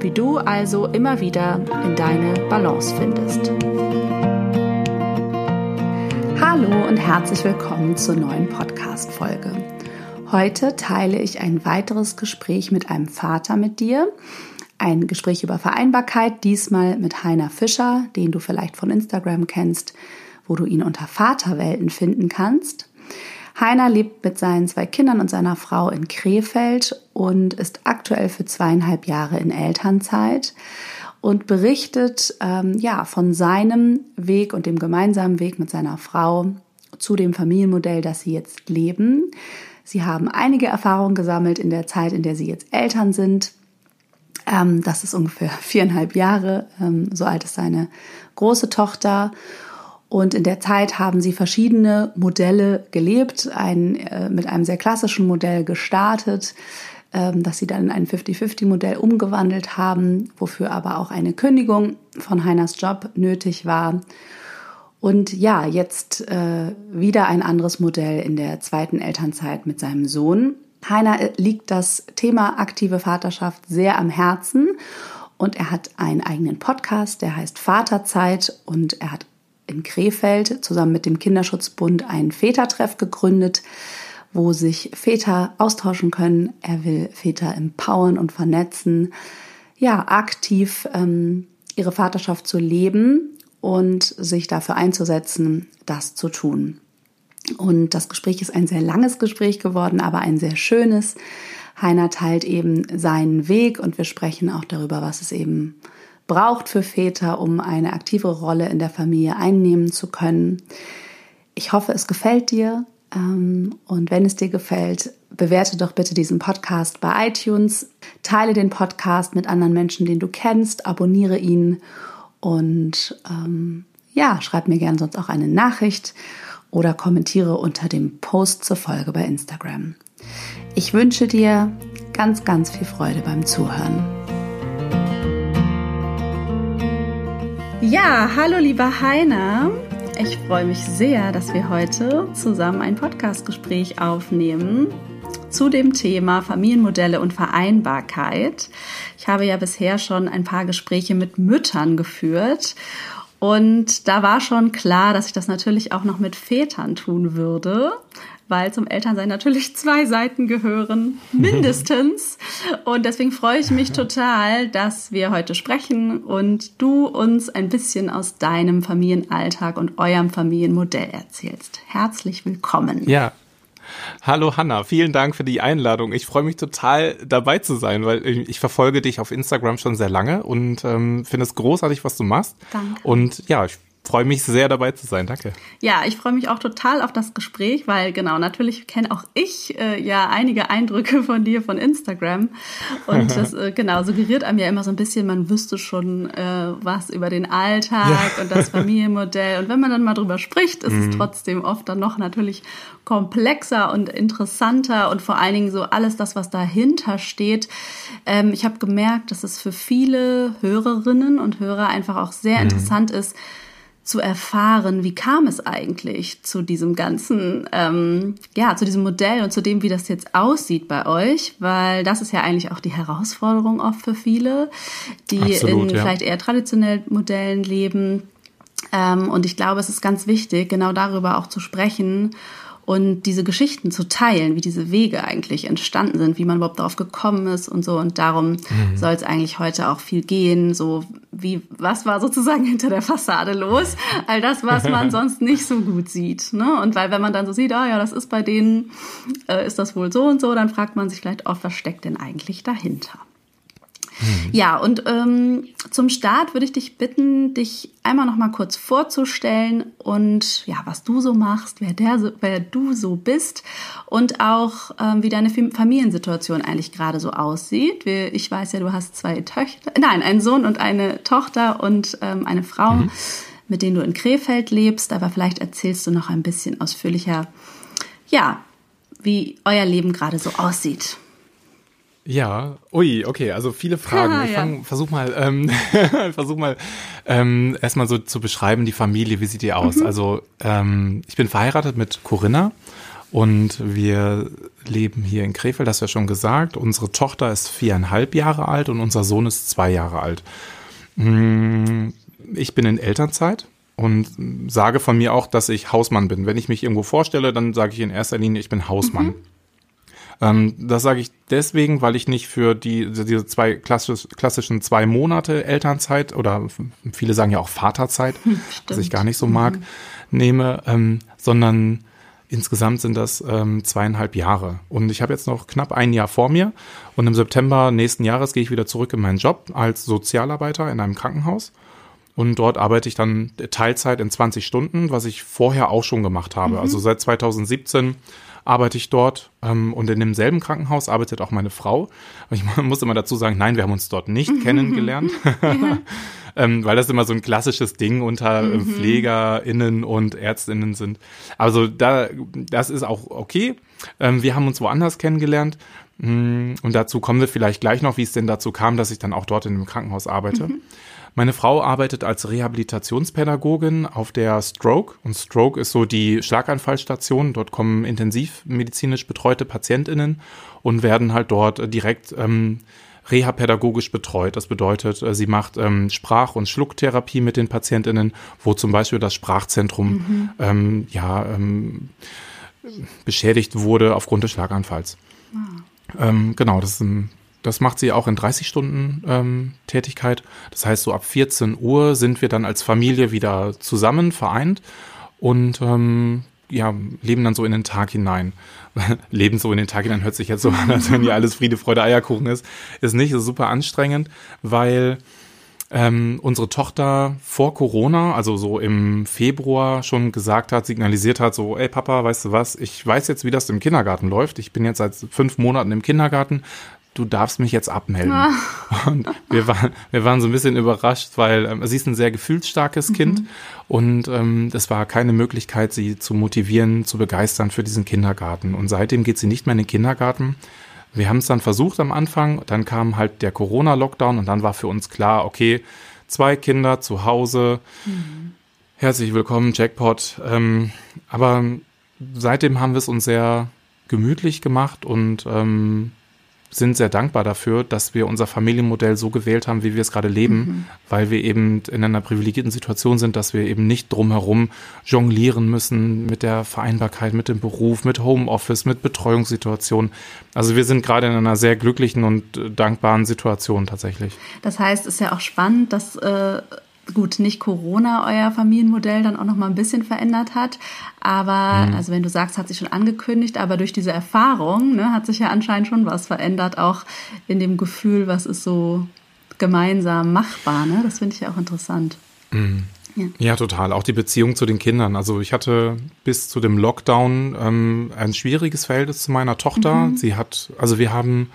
wie du also immer wieder in deine Balance findest. Hallo und herzlich willkommen zur neuen Podcast-Folge. Heute teile ich ein weiteres Gespräch mit einem Vater mit dir. Ein Gespräch über Vereinbarkeit, diesmal mit Heiner Fischer, den du vielleicht von Instagram kennst, wo du ihn unter Vaterwelten finden kannst. Heiner lebt mit seinen zwei Kindern und seiner Frau in Krefeld und ist aktuell für zweieinhalb Jahre in Elternzeit und berichtet ähm, ja von seinem Weg und dem gemeinsamen Weg mit seiner Frau zu dem Familienmodell, das sie jetzt leben. Sie haben einige Erfahrungen gesammelt in der Zeit, in der sie jetzt Eltern sind. Ähm, das ist ungefähr viereinhalb Jahre. Ähm, so alt ist seine große Tochter. Und in der Zeit haben sie verschiedene Modelle gelebt, ein, äh, mit einem sehr klassischen Modell gestartet, ähm, das sie dann in ein 50-50-Modell umgewandelt haben, wofür aber auch eine Kündigung von Heiners Job nötig war. Und ja, jetzt äh, wieder ein anderes Modell in der zweiten Elternzeit mit seinem Sohn. Heiner äh, liegt das Thema aktive Vaterschaft sehr am Herzen und er hat einen eigenen Podcast, der heißt Vaterzeit und er hat in Krefeld zusammen mit dem Kinderschutzbund einen Vätertreff gegründet, wo sich Väter austauschen können. Er will Väter empowern und vernetzen, ja, aktiv ähm, ihre Vaterschaft zu leben und sich dafür einzusetzen, das zu tun. Und das Gespräch ist ein sehr langes Gespräch geworden, aber ein sehr schönes. Heiner teilt eben seinen Weg und wir sprechen auch darüber, was es eben braucht für Väter, um eine aktivere Rolle in der Familie einnehmen zu können. Ich hoffe, es gefällt dir. Ähm, und wenn es dir gefällt, bewerte doch bitte diesen Podcast bei iTunes, teile den Podcast mit anderen Menschen, den du kennst, abonniere ihn und ähm, ja, schreib mir gerne sonst auch eine Nachricht oder kommentiere unter dem Post zur Folge bei Instagram. Ich wünsche dir ganz, ganz viel Freude beim Zuhören. Ja, hallo lieber Heiner. Ich freue mich sehr, dass wir heute zusammen ein Podcastgespräch aufnehmen zu dem Thema Familienmodelle und Vereinbarkeit. Ich habe ja bisher schon ein paar Gespräche mit Müttern geführt und da war schon klar, dass ich das natürlich auch noch mit Vätern tun würde weil zum Elternsein natürlich zwei Seiten gehören, mindestens. und deswegen freue ich mich total, dass wir heute sprechen und du uns ein bisschen aus deinem Familienalltag und eurem Familienmodell erzählst. Herzlich willkommen. Ja, Hallo Hanna, vielen Dank für die Einladung. Ich freue mich total dabei zu sein, weil ich, verfolge dich auf Instagram schon sehr lange und ähm, finde es großartig, was du machst. Danke. Und ja, ich freue mich sehr dabei zu sein. Danke. Ja, ich freue mich auch total auf das Gespräch, weil genau, natürlich kenne auch ich äh, ja einige Eindrücke von dir von Instagram. Und das äh, genau suggeriert einem ja immer so ein bisschen, man wüsste schon äh, was über den Alltag ja. und das Familienmodell. Und wenn man dann mal drüber spricht, ist mhm. es trotzdem oft dann noch natürlich komplexer und interessanter und vor allen Dingen so alles das, was dahinter steht. Ähm, ich habe gemerkt, dass es für viele Hörerinnen und Hörer einfach auch sehr mhm. interessant ist, zu erfahren, wie kam es eigentlich zu diesem ganzen, ähm, ja, zu diesem Modell und zu dem, wie das jetzt aussieht bei euch, weil das ist ja eigentlich auch die Herausforderung oft für viele, die Absolut, in ja. vielleicht eher traditionellen Modellen leben. Ähm, und ich glaube, es ist ganz wichtig, genau darüber auch zu sprechen und diese Geschichten zu teilen, wie diese Wege eigentlich entstanden sind, wie man überhaupt darauf gekommen ist und so. Und darum mhm. soll es eigentlich heute auch viel gehen. So wie, was war sozusagen hinter der Fassade los? All das, was man sonst nicht so gut sieht. Ne? Und weil wenn man dann so sieht, ah ja, das ist bei denen, äh, ist das wohl so und so, dann fragt man sich vielleicht auch, was steckt denn eigentlich dahinter? Mhm. Ja, und ähm, zum Start würde ich dich bitten, dich einmal noch mal kurz vorzustellen und ja, was du so machst, wer, der, wer du so bist und auch ähm, wie deine Familiensituation eigentlich gerade so aussieht. Ich weiß ja, du hast zwei Töchter, nein, einen Sohn und eine Tochter und ähm, eine Frau, mhm. mit denen du in Krefeld lebst. Aber vielleicht erzählst du noch ein bisschen ausführlicher, ja, wie euer Leben gerade so aussieht. Ja, ui, okay, also viele Fragen. Ja, ich fang, ja. versuch mal, ähm, versuch mal ähm, erstmal so zu beschreiben, die Familie, wie sieht die aus? Mhm. Also ähm, ich bin verheiratet mit Corinna und wir leben hier in Krefeld, das ja schon gesagt. Unsere Tochter ist viereinhalb Jahre alt und unser Sohn ist zwei Jahre alt. Mm, ich bin in Elternzeit und sage von mir auch, dass ich Hausmann bin. Wenn ich mich irgendwo vorstelle, dann sage ich in erster Linie, ich bin Hausmann. Mhm. Ähm, das sage ich deswegen, weil ich nicht für die diese zwei klassisch, klassischen zwei Monate Elternzeit oder viele sagen ja auch Vaterzeit, was ich gar nicht so mag, mhm. nehme, ähm, sondern insgesamt sind das ähm, zweieinhalb Jahre. Und ich habe jetzt noch knapp ein Jahr vor mir. Und im September nächsten Jahres gehe ich wieder zurück in meinen Job als Sozialarbeiter in einem Krankenhaus. Und dort arbeite ich dann Teilzeit in 20 Stunden, was ich vorher auch schon gemacht habe. Mhm. Also seit 2017 arbeite ich dort ähm, und in demselben Krankenhaus arbeitet auch meine Frau. Ich muss immer dazu sagen, nein, wir haben uns dort nicht kennengelernt. ähm, weil das immer so ein klassisches Ding unter äh, mhm. PflegerInnen und ÄrztInnen sind. Also da, das ist auch okay. Ähm, wir haben uns woanders kennengelernt. Mm, und dazu kommen wir vielleicht gleich noch, wie es denn dazu kam, dass ich dann auch dort in einem Krankenhaus arbeite. Mhm. Meine Frau arbeitet als Rehabilitationspädagogin auf der Stroke und Stroke ist so die Schlaganfallstation. Dort kommen intensivmedizinisch betreute PatientInnen und werden halt dort direkt ähm, rehapädagogisch betreut. Das bedeutet, äh, sie macht ähm, Sprach- und Schlucktherapie mit den PatientInnen, wo zum Beispiel das Sprachzentrum mhm. ähm, ja, ähm, beschädigt wurde aufgrund des Schlaganfalls. Ah. Ähm, genau, das ist ein das macht sie auch in 30 Stunden ähm, Tätigkeit. Das heißt, so ab 14 Uhr sind wir dann als Familie wieder zusammen, vereint und ähm, ja, leben dann so in den Tag hinein. leben so in den Tag hinein hört sich jetzt so an, als wenn hier alles Friede, Freude, Eierkuchen ist. Ist nicht, ist super anstrengend, weil ähm, unsere Tochter vor Corona, also so im Februar schon gesagt hat, signalisiert hat, so, ey Papa, weißt du was, ich weiß jetzt, wie das im Kindergarten läuft. Ich bin jetzt seit fünf Monaten im Kindergarten du darfst mich jetzt abmelden. Ah. Und wir waren, wir waren so ein bisschen überrascht, weil ähm, sie ist ein sehr gefühlsstarkes mhm. Kind und ähm, es war keine Möglichkeit, sie zu motivieren, zu begeistern für diesen Kindergarten. Und seitdem geht sie nicht mehr in den Kindergarten. Wir haben es dann versucht am Anfang, dann kam halt der Corona-Lockdown und dann war für uns klar, okay, zwei Kinder zu Hause, mhm. herzlich willkommen, Jackpot. Ähm, aber seitdem haben wir es uns sehr gemütlich gemacht und ähm, sind sehr dankbar dafür, dass wir unser Familienmodell so gewählt haben, wie wir es gerade leben, mhm. weil wir eben in einer privilegierten Situation sind, dass wir eben nicht drumherum jonglieren müssen mit der Vereinbarkeit, mit dem Beruf, mit Homeoffice, mit Betreuungssituationen. Also wir sind gerade in einer sehr glücklichen und äh, dankbaren Situation tatsächlich. Das heißt, es ist ja auch spannend, dass äh gut, nicht Corona euer Familienmodell dann auch noch mal ein bisschen verändert hat, aber mhm. also wenn du sagst, hat sich schon angekündigt, aber durch diese Erfahrung ne, hat sich ja anscheinend schon was verändert, auch in dem Gefühl, was ist so gemeinsam machbar. Ne? Das finde ich ja auch interessant. Mhm. Ja. ja. total. Auch die Beziehung zu den Kindern. Also ich hatte bis zu dem Lockdown ähm, ein schwieriges Verhältnis zu meiner Tochter. Mhm. Sie hat, also wir haben,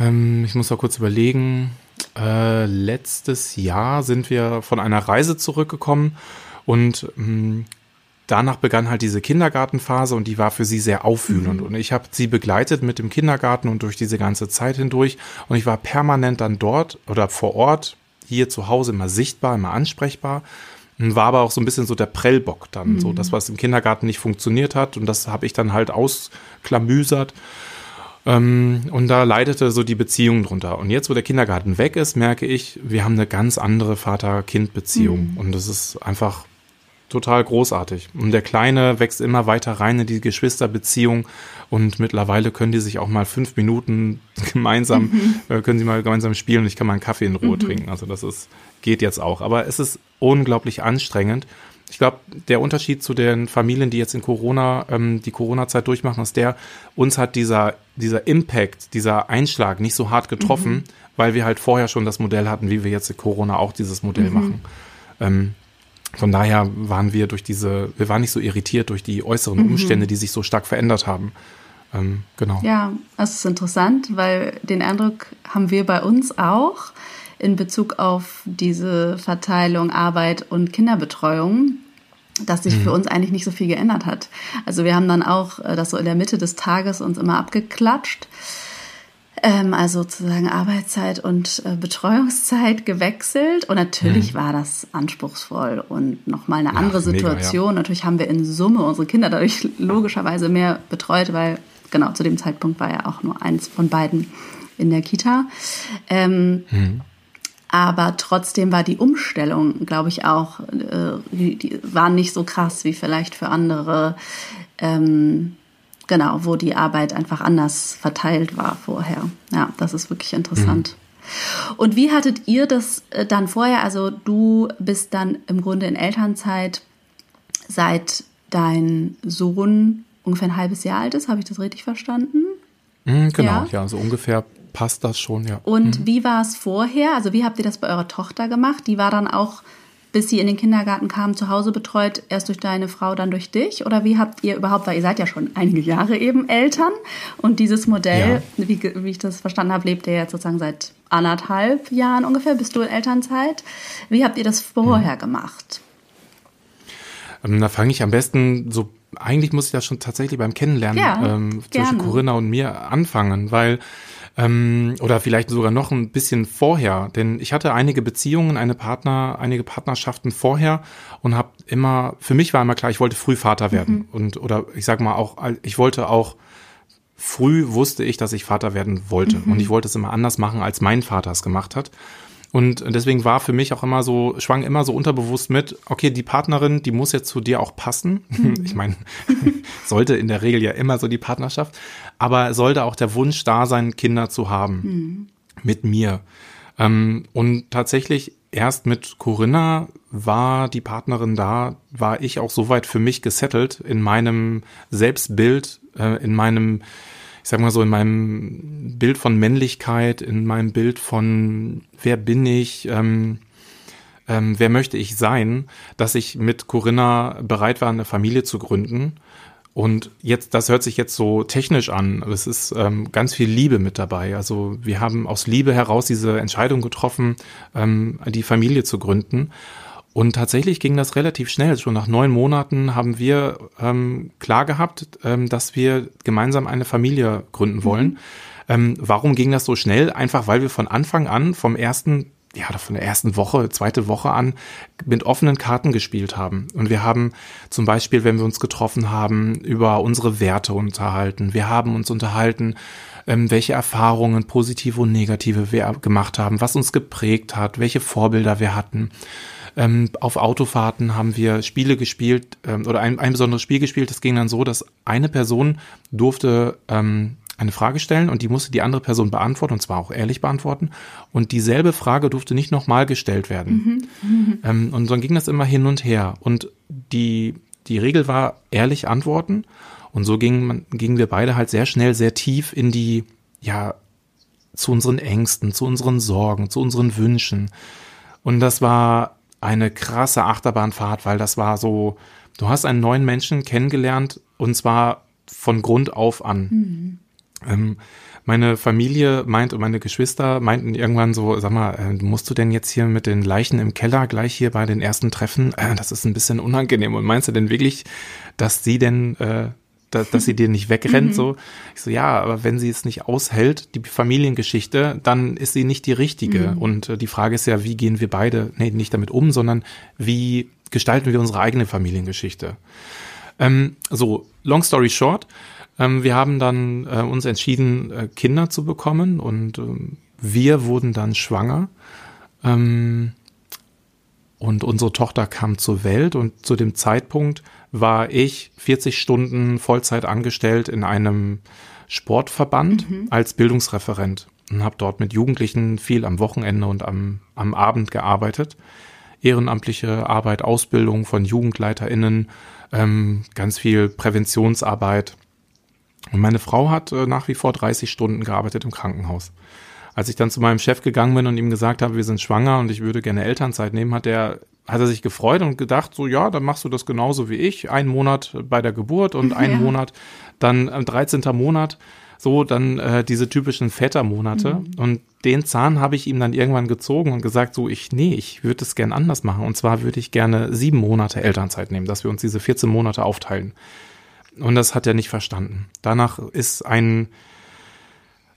ähm, ich muss mal kurz überlegen, äh, letztes Jahr sind wir von einer Reise zurückgekommen und mh, mm, danach begann halt diese Kindergartenphase und die war für sie sehr aufwühlend. Mhm. Und ich habe sie begleitet mit dem Kindergarten und durch diese ganze Zeit hindurch. Und ich war permanent dann dort oder vor Ort, hier zu Hause immer sichtbar, immer ansprechbar. War aber auch so ein bisschen so der Prellbock dann, mhm. so das, was im Kindergarten nicht funktioniert hat. Und das habe ich dann halt ausklamüsert. Ähm, und da leidete so die Beziehung drunter. Und jetzt, wo der Kindergarten weg ist, merke ich, wir haben eine ganz andere Vater-Kind-Beziehung. Mhm. Und das ist einfach total großartig. Und der Kleine wächst immer weiter rein in die Geschwisterbeziehung und mittlerweile können die sich auch mal fünf Minuten gemeinsam, mhm. äh, können sie mal gemeinsam spielen und ich kann mal einen Kaffee in Ruhe mhm. trinken. Also das ist, geht jetzt auch. Aber es ist unglaublich anstrengend. Ich glaube, der Unterschied zu den Familien, die jetzt in Corona, ähm, die Corona-Zeit durchmachen, ist der, uns hat dieser, dieser Impact, dieser Einschlag nicht so hart getroffen, mhm. weil wir halt vorher schon das Modell hatten, wie wir jetzt in Corona auch dieses Modell mhm. machen. Ähm, von daher waren wir durch diese, wir waren nicht so irritiert durch die äußeren mhm. Umstände, die sich so stark verändert haben. Ähm, genau. Ja, das ist interessant, weil den Eindruck haben wir bei uns auch in Bezug auf diese Verteilung Arbeit und Kinderbetreuung, dass sich mhm. für uns eigentlich nicht so viel geändert hat. Also wir haben dann auch äh, das so in der Mitte des Tages uns immer abgeklatscht ähm, also sozusagen Arbeitszeit und äh, Betreuungszeit gewechselt. Und natürlich mhm. war das anspruchsvoll und nochmal eine ja, andere Situation. Mega, ja. Natürlich haben wir in Summe unsere Kinder dadurch logischerweise mehr betreut, weil genau zu dem Zeitpunkt war ja auch nur eins von beiden in der Kita. Ähm, mhm. Aber trotzdem war die Umstellung, glaube ich, auch, äh, die, die war nicht so krass wie vielleicht für andere. Ähm, genau, wo die Arbeit einfach anders verteilt war vorher. Ja, das ist wirklich interessant. Mhm. Und wie hattet ihr das äh, dann vorher? Also du bist dann im Grunde in Elternzeit, seit dein Sohn ungefähr ein halbes Jahr alt ist. Habe ich das richtig verstanden? Mhm, genau, ja. ja, so ungefähr passt das schon, ja. Und mhm. wie war es vorher? Also wie habt ihr das bei eurer Tochter gemacht? Die war dann auch bis sie in den Kindergarten kam, zu Hause betreut, erst durch deine Frau, dann durch dich? Oder wie habt ihr überhaupt, weil ihr seid ja schon einige Jahre eben Eltern und dieses Modell, ja. wie, wie ich das verstanden habe, lebt ihr jetzt sozusagen seit anderthalb Jahren ungefähr, bist du in Elternzeit. Wie habt ihr das vorher mhm. gemacht? Ähm, da fange ich am besten so, eigentlich muss ich das schon tatsächlich beim Kennenlernen ja, ähm, zwischen Corinna und mir anfangen, weil ähm, oder vielleicht sogar noch ein bisschen vorher, denn ich hatte einige Beziehungen, eine Partner, einige Partnerschaften vorher und habe immer, für mich war immer klar, ich wollte früh Vater werden mhm. und oder ich sag mal auch, ich wollte auch früh wusste ich, dass ich Vater werden wollte mhm. und ich wollte es immer anders machen, als mein Vater es gemacht hat. Und deswegen war für mich auch immer so, schwang immer so unterbewusst mit, okay, die Partnerin, die muss jetzt zu dir auch passen. Mhm. Ich meine, sollte in der Regel ja immer so die Partnerschaft, aber sollte auch der Wunsch da sein, Kinder zu haben mhm. mit mir. Ähm, und tatsächlich erst mit Corinna war die Partnerin da, war ich auch soweit für mich gesettelt in meinem Selbstbild, äh, in meinem ich sag mal so, in meinem Bild von Männlichkeit, in meinem Bild von wer bin ich, ähm, ähm, wer möchte ich sein, dass ich mit Corinna bereit war, eine Familie zu gründen. Und jetzt, das hört sich jetzt so technisch an. Es ist ähm, ganz viel Liebe mit dabei. Also wir haben aus Liebe heraus diese Entscheidung getroffen, ähm, die Familie zu gründen. Und tatsächlich ging das relativ schnell. Schon nach neun Monaten haben wir ähm, klar gehabt, ähm, dass wir gemeinsam eine Familie gründen wollen. Mhm. Ähm, warum ging das so schnell? Einfach weil wir von Anfang an, vom ersten, ja, von der ersten Woche, zweite Woche an, mit offenen Karten gespielt haben. Und wir haben zum Beispiel, wenn wir uns getroffen haben, über unsere Werte unterhalten. Wir haben uns unterhalten, ähm, welche Erfahrungen, positive und negative wir gemacht haben, was uns geprägt hat, welche Vorbilder wir hatten. Ähm, auf Autofahrten haben wir Spiele gespielt ähm, oder ein, ein besonderes Spiel gespielt. Das ging dann so, dass eine Person durfte ähm, eine Frage stellen und die musste die andere Person beantworten und zwar auch ehrlich beantworten. Und dieselbe Frage durfte nicht nochmal gestellt werden. Mhm. Ähm, und dann ging das immer hin und her. Und die, die Regel war ehrlich antworten. Und so gingen, gingen wir beide halt sehr schnell, sehr tief in die, ja, zu unseren Ängsten, zu unseren Sorgen, zu unseren Wünschen. Und das war eine krasse Achterbahnfahrt, weil das war so, du hast einen neuen Menschen kennengelernt und zwar von Grund auf an. Mhm. Ähm, meine Familie meint und meine Geschwister meinten irgendwann so, sag mal, äh, musst du denn jetzt hier mit den Leichen im Keller gleich hier bei den ersten Treffen? Äh, das ist ein bisschen unangenehm. Und meinst du denn wirklich, dass sie denn äh, dass, dass sie dir nicht wegrennt. Mhm. So, ich so, ja, aber wenn sie es nicht aushält, die Familiengeschichte, dann ist sie nicht die richtige. Mhm. Und äh, die Frage ist ja, wie gehen wir beide, nee, nicht damit um, sondern wie gestalten wir unsere eigene Familiengeschichte? Ähm, so, long story short, ähm, wir haben dann äh, uns entschieden, äh, Kinder zu bekommen und ähm, wir wurden dann schwanger. Ähm, und unsere Tochter kam zur Welt und zu dem Zeitpunkt war ich 40 Stunden Vollzeit angestellt in einem Sportverband mhm. als Bildungsreferent und habe dort mit Jugendlichen viel am Wochenende und am, am Abend gearbeitet. Ehrenamtliche Arbeit, Ausbildung von JugendleiterInnen, ähm, ganz viel Präventionsarbeit. Und meine Frau hat äh, nach wie vor 30 Stunden gearbeitet im Krankenhaus. Als ich dann zu meinem Chef gegangen bin und ihm gesagt habe, wir sind schwanger und ich würde gerne Elternzeit nehmen, hat er hat er sich gefreut und gedacht, so ja, dann machst du das genauso wie ich, einen Monat bei der Geburt und einen ja. Monat dann am 13. Monat, so dann äh, diese typischen Vätermonate. Mhm. Und den Zahn habe ich ihm dann irgendwann gezogen und gesagt, so ich, nee, ich würde es gern anders machen. Und zwar würde ich gerne sieben Monate Elternzeit nehmen, dass wir uns diese 14 Monate aufteilen. Und das hat er nicht verstanden. Danach ist ein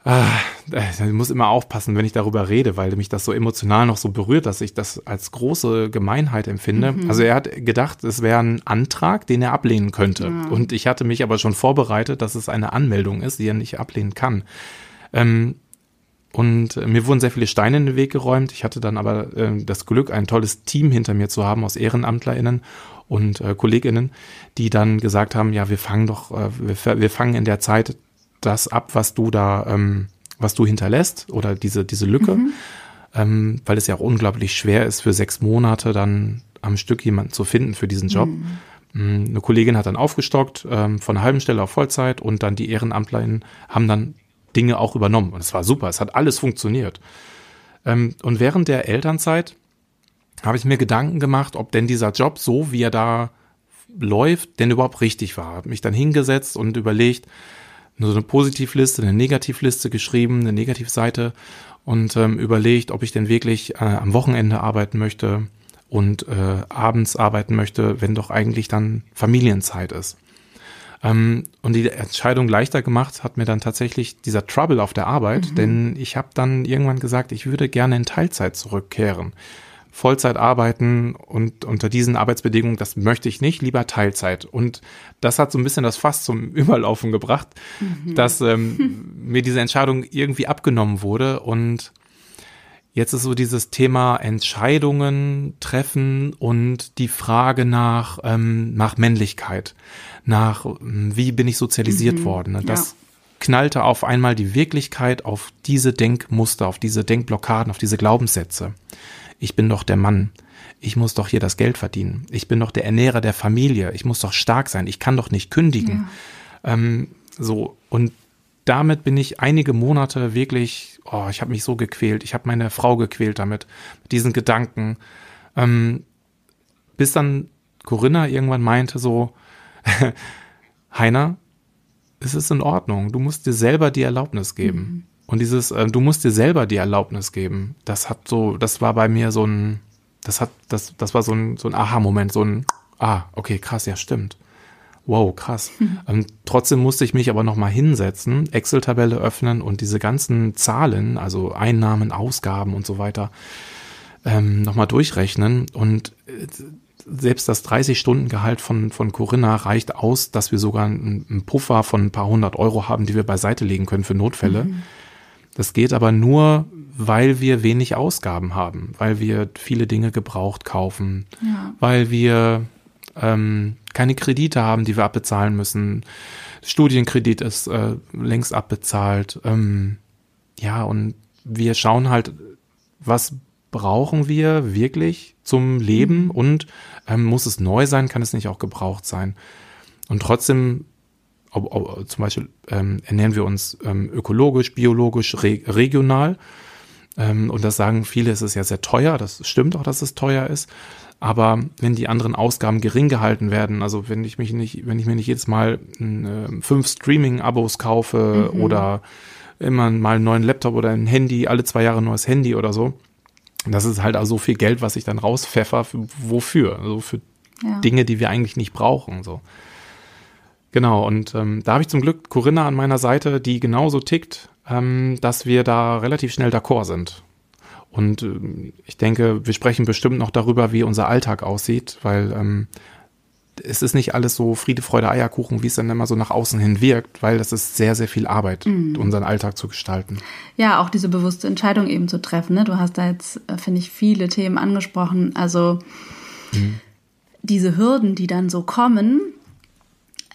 ich muss immer aufpassen, wenn ich darüber rede, weil mich das so emotional noch so berührt, dass ich das als große Gemeinheit empfinde. Mhm. Also er hat gedacht, es wäre ein Antrag, den er ablehnen könnte. Ja. Und ich hatte mich aber schon vorbereitet, dass es eine Anmeldung ist, die er nicht ablehnen kann. Ähm, und mir wurden sehr viele Steine in den Weg geräumt. Ich hatte dann aber äh, das Glück, ein tolles Team hinter mir zu haben aus EhrenamtlerInnen und äh, KollegInnen, die dann gesagt haben, ja, wir fangen doch, äh, wir, wir fangen in der Zeit das ab, was du da, ähm, was du hinterlässt oder diese, diese Lücke, mhm. ähm, weil es ja auch unglaublich schwer ist, für sechs Monate dann am Stück jemanden zu finden für diesen Job. Mhm. Mm, eine Kollegin hat dann aufgestockt ähm, von einer halben Stelle auf Vollzeit und dann die EhrenamtlerInnen haben dann Dinge auch übernommen. Und es war super, es hat alles funktioniert. Ähm, und während der Elternzeit habe ich mir Gedanken gemacht, ob denn dieser Job so, wie er da läuft, denn überhaupt richtig war. Habe mich dann hingesetzt und überlegt, so eine Positivliste, eine Negativliste geschrieben, eine Negativseite und ähm, überlegt, ob ich denn wirklich äh, am Wochenende arbeiten möchte und äh, abends arbeiten möchte, wenn doch eigentlich dann Familienzeit ist. Ähm, und die Entscheidung leichter gemacht hat mir dann tatsächlich dieser Trouble auf der Arbeit, mhm. denn ich habe dann irgendwann gesagt, ich würde gerne in Teilzeit zurückkehren. Vollzeit arbeiten und unter diesen Arbeitsbedingungen, das möchte ich nicht, lieber Teilzeit. Und das hat so ein bisschen das Fass zum Überlaufen gebracht, mhm. dass ähm, mir diese Entscheidung irgendwie abgenommen wurde und Jetzt ist so dieses Thema Entscheidungen treffen und die Frage nach, ähm, nach Männlichkeit, nach wie bin ich sozialisiert mhm, worden. Das ja. knallte auf einmal die Wirklichkeit auf diese Denkmuster, auf diese Denkblockaden, auf diese Glaubenssätze ich bin doch der Mann. Ich muss doch hier das Geld verdienen. Ich bin doch der Ernährer der Familie. Ich muss doch stark sein. Ich kann doch nicht kündigen. Ja. Ähm, so. Und damit bin ich einige Monate wirklich, oh, ich habe mich so gequält. Ich habe meine Frau gequält damit, mit diesen Gedanken. Ähm, bis dann Corinna irgendwann meinte so, Heiner, es ist in Ordnung. Du musst dir selber die Erlaubnis geben. Mhm. Und dieses, äh, du musst dir selber die Erlaubnis geben, das hat so, das war bei mir so ein, das hat, das, das war so ein, so ein Aha-Moment, so ein, ah, okay, krass, ja, stimmt. Wow, krass. Mhm. Ähm, trotzdem musste ich mich aber nochmal hinsetzen, Excel-Tabelle öffnen und diese ganzen Zahlen, also Einnahmen, Ausgaben und so weiter, ähm, nochmal durchrechnen. Und äh, selbst das 30-Stunden-Gehalt von, von Corinna reicht aus, dass wir sogar einen, einen, Puffer von ein paar hundert Euro haben, die wir beiseite legen können für Notfälle. Mhm. Das geht aber nur, weil wir wenig Ausgaben haben, weil wir viele Dinge gebraucht kaufen, ja. weil wir ähm, keine Kredite haben, die wir abbezahlen müssen. Studienkredit ist äh, längst abbezahlt. Ähm, ja, und wir schauen halt, was brauchen wir wirklich zum Leben mhm. und ähm, muss es neu sein, kann es nicht auch gebraucht sein. Und trotzdem ob, ob, zum Beispiel ähm, ernähren wir uns ähm, ökologisch, biologisch, re regional. Ähm, und das sagen viele, es ist ja sehr teuer. Das stimmt auch, dass es teuer ist. Aber wenn die anderen Ausgaben gering gehalten werden, also wenn ich mich nicht, wenn ich mir nicht jedes Mal äh, fünf Streaming-Abos kaufe mhm. oder immer mal einen neuen Laptop oder ein Handy, alle zwei Jahre ein neues Handy oder so, das ist halt auch so viel Geld, was ich dann rauspfeffer. Wofür? Also für ja. Dinge, die wir eigentlich nicht brauchen. So. Genau, und ähm, da habe ich zum Glück Corinna an meiner Seite, die genauso tickt, ähm, dass wir da relativ schnell d'accord sind. Und ähm, ich denke, wir sprechen bestimmt noch darüber, wie unser Alltag aussieht, weil ähm, es ist nicht alles so Friede, Freude, Eierkuchen, wie es dann immer so nach außen hin wirkt, weil das ist sehr, sehr viel Arbeit, mhm. unseren Alltag zu gestalten. Ja, auch diese bewusste Entscheidung eben zu treffen. Ne? Du hast da jetzt, äh, finde ich, viele Themen angesprochen. Also mhm. diese Hürden, die dann so kommen,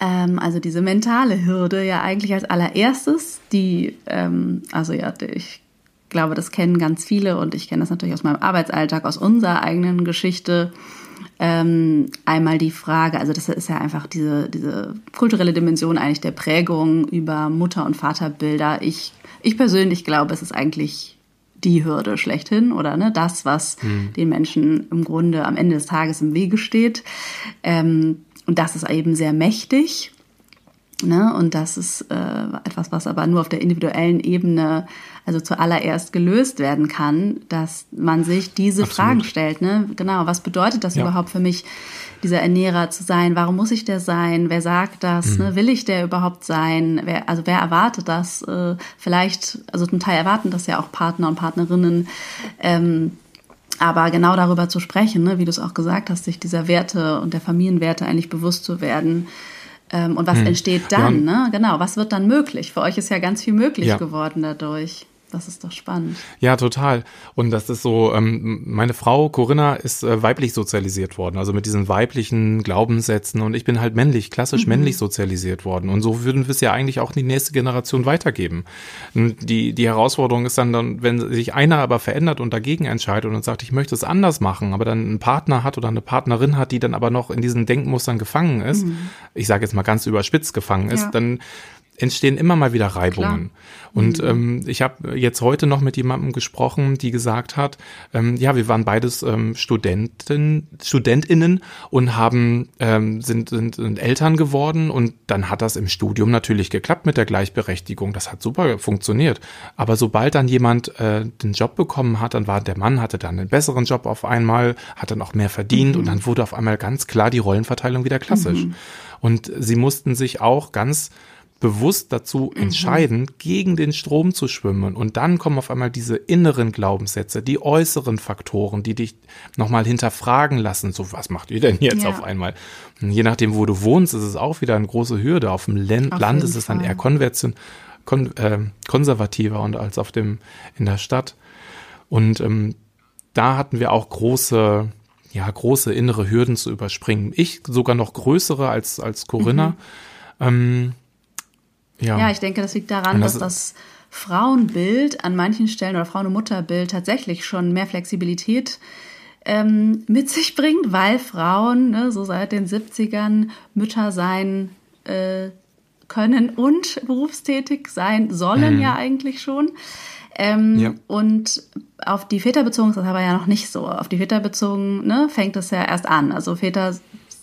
ähm, also diese mentale Hürde ja eigentlich als allererstes, die, ähm, also ja, ich glaube, das kennen ganz viele und ich kenne das natürlich aus meinem Arbeitsalltag, aus unserer eigenen Geschichte ähm, einmal die Frage, also das ist ja einfach diese, diese kulturelle Dimension eigentlich der Prägung über Mutter- und Vaterbilder. Ich, ich persönlich glaube, es ist eigentlich die Hürde schlechthin oder ne, das, was mhm. den Menschen im Grunde am Ende des Tages im Wege steht. Ähm, und das ist eben sehr mächtig. Ne? Und das ist äh, etwas, was aber nur auf der individuellen Ebene, also zuallererst gelöst werden kann, dass man sich diese Absolut. Fragen stellt. Ne? Genau, was bedeutet das ja. überhaupt für mich, dieser Ernährer zu sein? Warum muss ich der sein? Wer sagt das? Mhm. Ne? Will ich der überhaupt sein? Wer, also wer erwartet das? Äh, vielleicht, also zum Teil erwarten das ja auch Partner und Partnerinnen. Ähm, aber genau darüber zu sprechen, ne, wie du es auch gesagt hast, sich dieser Werte und der Familienwerte eigentlich bewusst zu werden, ähm, und was hm. entsteht dann? Ja. Ne? Genau, was wird dann möglich? Für euch ist ja ganz viel möglich ja. geworden dadurch. Das ist doch spannend. Ja, total. Und das ist so, ähm, meine Frau Corinna ist äh, weiblich sozialisiert worden, also mit diesen weiblichen Glaubenssätzen und ich bin halt männlich, klassisch mhm. männlich sozialisiert worden. Und so würden wir es ja eigentlich auch in die nächste Generation weitergeben. Die, die Herausforderung ist dann, dann, wenn sich einer aber verändert und dagegen entscheidet und sagt, ich möchte es anders machen, aber dann einen Partner hat oder eine Partnerin hat, die dann aber noch in diesen Denkmustern gefangen ist, mhm. ich sage jetzt mal ganz überspitzt gefangen ist, ja. dann entstehen immer mal wieder Reibungen. Klar. Und mhm. ähm, ich habe jetzt heute noch mit jemandem gesprochen, die gesagt hat, ähm, ja, wir waren beides ähm, Studenten, Studentinnen und haben ähm, sind, sind, sind Eltern geworden und dann hat das im Studium natürlich geklappt mit der Gleichberechtigung. Das hat super funktioniert. Aber sobald dann jemand äh, den Job bekommen hat, dann war der Mann hatte dann einen besseren Job auf einmal, hat dann auch mehr verdient mhm. und dann wurde auf einmal ganz klar die Rollenverteilung wieder klassisch. Mhm. Und sie mussten sich auch ganz bewusst dazu mhm. entscheiden, mhm. gegen den Strom zu schwimmen. Und dann kommen auf einmal diese inneren Glaubenssätze, die äußeren Faktoren, die dich nochmal hinterfragen lassen. So, was macht ihr denn jetzt ja. auf einmal? Und je nachdem, wo du wohnst, ist es auch wieder eine große Hürde. Auf dem Land, auf Land ist es dann eher konversion, kon, äh, konservativer und als auf dem, in der Stadt. Und ähm, da hatten wir auch große, ja, große innere Hürden zu überspringen. Ich sogar noch größere als, als Corinna. Mhm. Ähm, ja. ja, ich denke, das liegt daran, das dass das Frauenbild an manchen Stellen oder Frauen- und Mutterbild tatsächlich schon mehr Flexibilität ähm, mit sich bringt, weil Frauen ne, so seit den 70ern Mütter sein äh, können und berufstätig sein sollen mhm. ja eigentlich schon. Ähm, ja. Und auf die Väter bezogen ist das aber ja noch nicht so. Auf die Väter bezogen ne, fängt es ja erst an. Also Väter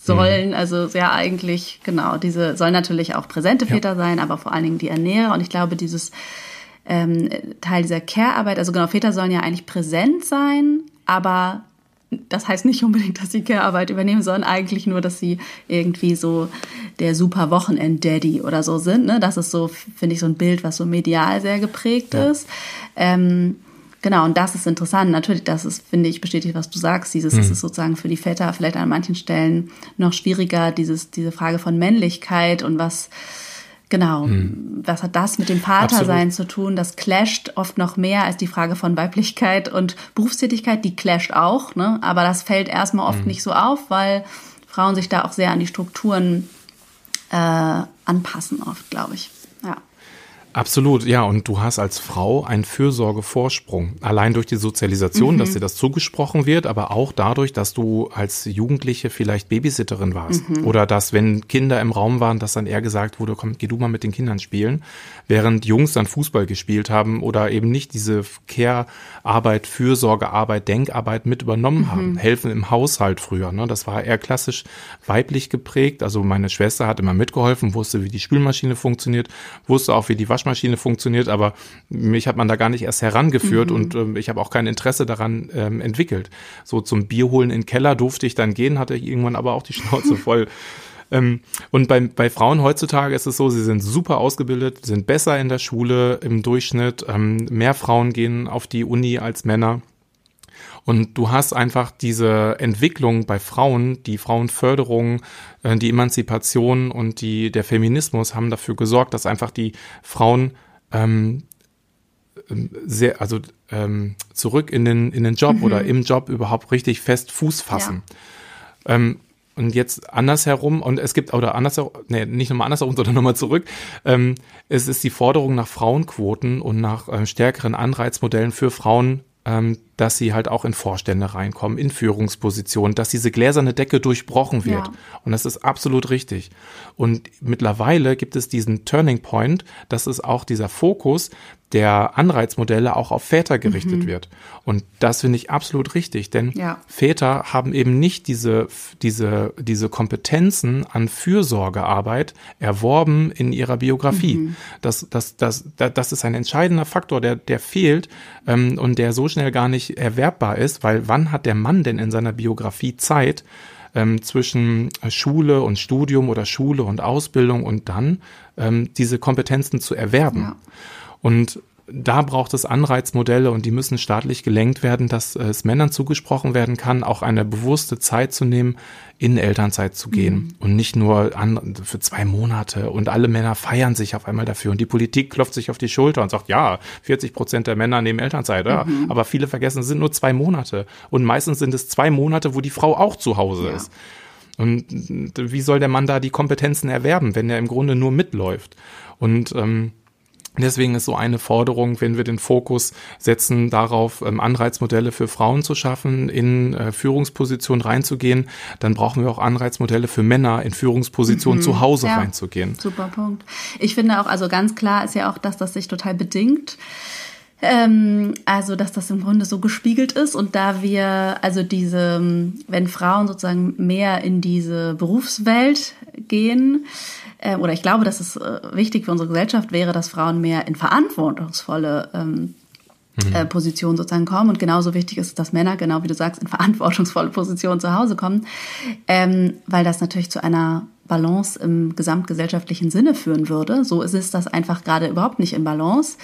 sollen, mhm. also sehr eigentlich, genau, diese sollen natürlich auch präsente Väter ja. sein, aber vor allen Dingen die Ernährer. Und ich glaube, dieses ähm, Teil dieser Care-Arbeit, also genau, Väter sollen ja eigentlich präsent sein, aber das heißt nicht unbedingt, dass sie Care-Arbeit übernehmen, sondern eigentlich nur, dass sie irgendwie so der super Wochenend-Daddy oder so sind. Ne? Das ist so, finde ich, so ein Bild, was so medial sehr geprägt ja. ist. Ähm, Genau, und das ist interessant. Natürlich, das ist, finde ich, bestätigt, was du sagst. Dieses mhm. ist es sozusagen für die Väter vielleicht an manchen Stellen noch schwieriger, dieses, diese Frage von Männlichkeit und was, genau, mhm. was hat das mit dem Vatersein Absolut. zu tun? Das clasht oft noch mehr als die Frage von Weiblichkeit und Berufstätigkeit, die clasht auch, ne? Aber das fällt erstmal oft mhm. nicht so auf, weil Frauen sich da auch sehr an die Strukturen äh, anpassen, oft, glaube ich. Ja. Absolut, ja. Und du hast als Frau einen Fürsorgevorsprung. Allein durch die Sozialisation, mhm. dass dir das zugesprochen wird, aber auch dadurch, dass du als Jugendliche vielleicht Babysitterin warst. Mhm. Oder dass, wenn Kinder im Raum waren, dass dann eher gesagt wurde, komm, geh du mal mit den Kindern spielen. Während Jungs dann Fußball gespielt haben oder eben nicht diese Care-Arbeit, Fürsorgearbeit, Denkarbeit mit übernommen mhm. haben. Helfen im Haushalt früher. Ne? Das war eher klassisch weiblich geprägt. Also meine Schwester hat immer mitgeholfen, wusste, wie die Spülmaschine funktioniert, wusste auch, wie die Waschmaschine Waschmaschine funktioniert, aber mich hat man da gar nicht erst herangeführt mhm. und ähm, ich habe auch kein Interesse daran ähm, entwickelt. So zum Bierholen in den Keller durfte ich dann gehen, hatte ich irgendwann aber auch die Schnauze voll. Ähm, und bei, bei Frauen heutzutage ist es so, sie sind super ausgebildet, sind besser in der Schule im Durchschnitt. Ähm, mehr Frauen gehen auf die Uni als Männer. Und du hast einfach diese Entwicklung bei Frauen, die Frauenförderung, äh, die Emanzipation und die, der Feminismus haben dafür gesorgt, dass einfach die Frauen ähm, ähm sehr, also ähm, zurück in den, in den Job mhm. oder im Job überhaupt richtig fest Fuß fassen. Ja. Ähm, und jetzt andersherum, und es gibt, oder andersherum, nee, nicht nochmal andersherum, sondern nochmal zurück, ähm, es ist die Forderung nach Frauenquoten und nach äh, stärkeren Anreizmodellen für Frauen, ähm, dass sie halt auch in Vorstände reinkommen, in Führungspositionen, dass diese gläserne Decke durchbrochen wird. Ja. Und das ist absolut richtig. Und mittlerweile gibt es diesen Turning Point, dass es auch dieser Fokus der Anreizmodelle auch auf Väter gerichtet mhm. wird. Und das finde ich absolut richtig, denn ja. Väter haben eben nicht diese, diese, diese Kompetenzen an Fürsorgearbeit erworben in ihrer Biografie. Mhm. Das, das, das, das ist ein entscheidender Faktor, der, der fehlt ähm, und der so schnell gar nicht erwerbbar ist, weil wann hat der Mann denn in seiner Biografie Zeit, ähm, zwischen Schule und Studium oder Schule und Ausbildung und dann ähm, diese Kompetenzen zu erwerben. Ja. Und da braucht es Anreizmodelle und die müssen staatlich gelenkt werden, dass es Männern zugesprochen werden kann, auch eine bewusste Zeit zu nehmen, in Elternzeit zu gehen mhm. und nicht nur an, für zwei Monate. Und alle Männer feiern sich auf einmal dafür und die Politik klopft sich auf die Schulter und sagt, ja, 40 Prozent der Männer nehmen Elternzeit, ja. Mhm. aber viele vergessen, es sind nur zwei Monate und meistens sind es zwei Monate, wo die Frau auch zu Hause ja. ist. Und wie soll der Mann da die Kompetenzen erwerben, wenn er im Grunde nur mitläuft? Und ähm, Deswegen ist so eine Forderung, wenn wir den Fokus setzen, darauf ähm, Anreizmodelle für Frauen zu schaffen, in äh, Führungspositionen reinzugehen, dann brauchen wir auch Anreizmodelle für Männer in Führungspositionen mhm. zu Hause ja, reinzugehen. Super Punkt. Ich finde auch, also ganz klar ist ja auch, dass das sich total bedingt. Ähm, also, dass das im Grunde so gespiegelt ist und da wir, also diese, wenn Frauen sozusagen mehr in diese Berufswelt gehen, äh, oder ich glaube, dass es äh, wichtig für unsere Gesellschaft wäre, dass Frauen mehr in verantwortungsvolle ähm, mhm. äh, Positionen sozusagen kommen. Und genauso wichtig ist, dass Männer, genau wie du sagst, in verantwortungsvolle Positionen zu Hause kommen, ähm, weil das natürlich zu einer Balance im gesamtgesellschaftlichen Sinne führen würde. So ist es das einfach gerade überhaupt nicht in Balance.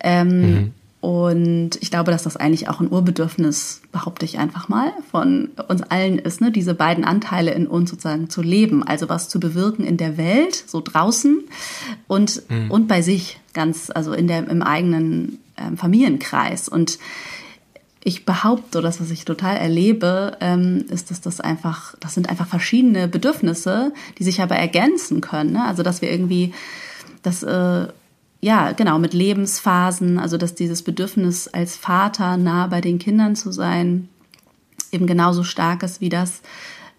Ähm, mhm. Und ich glaube, dass das eigentlich auch ein Urbedürfnis, behaupte ich einfach mal, von uns allen ist, ne? diese beiden Anteile in uns sozusagen zu leben, also was zu bewirken in der Welt, so draußen und, mhm. und bei sich, ganz, also in der, im eigenen ähm, Familienkreis. Und ich behaupte, das, was ich total erlebe, ähm, ist, dass das einfach, das sind einfach verschiedene Bedürfnisse, die sich aber ergänzen können. Ne? Also, dass wir irgendwie, dass äh, ja, genau, mit Lebensphasen, also dass dieses Bedürfnis als Vater nah bei den Kindern zu sein, eben genauso stark ist wie das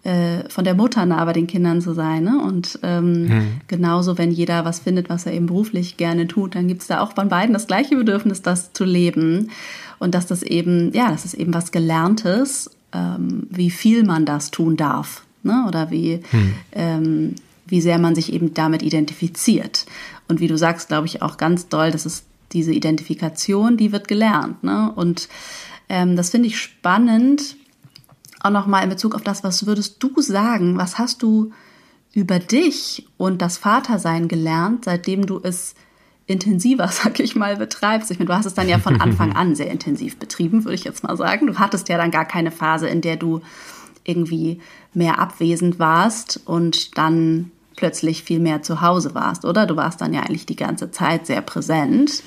äh, von der Mutter nah bei den Kindern zu sein. Ne? Und ähm, hm. genauso, wenn jeder was findet, was er eben beruflich gerne tut, dann gibt es da auch von beiden das gleiche Bedürfnis, das zu leben. Und dass das eben, ja, das ist eben was Gelerntes, ähm, wie viel man das tun darf. Ne? Oder wie, hm. ähm, wie sehr man sich eben damit identifiziert. Und wie du sagst, glaube ich auch ganz doll, das ist diese Identifikation, die wird gelernt. Ne? Und ähm, das finde ich spannend, auch nochmal in Bezug auf das, was würdest du sagen, was hast du über dich und das Vatersein gelernt, seitdem du es intensiver, sag ich mal, betreibst. Ich meine, du hast es dann ja von Anfang an sehr intensiv betrieben, würde ich jetzt mal sagen. Du hattest ja dann gar keine Phase, in der du irgendwie mehr abwesend warst und dann plötzlich viel mehr zu Hause warst, oder? Du warst dann ja eigentlich die ganze Zeit sehr präsent.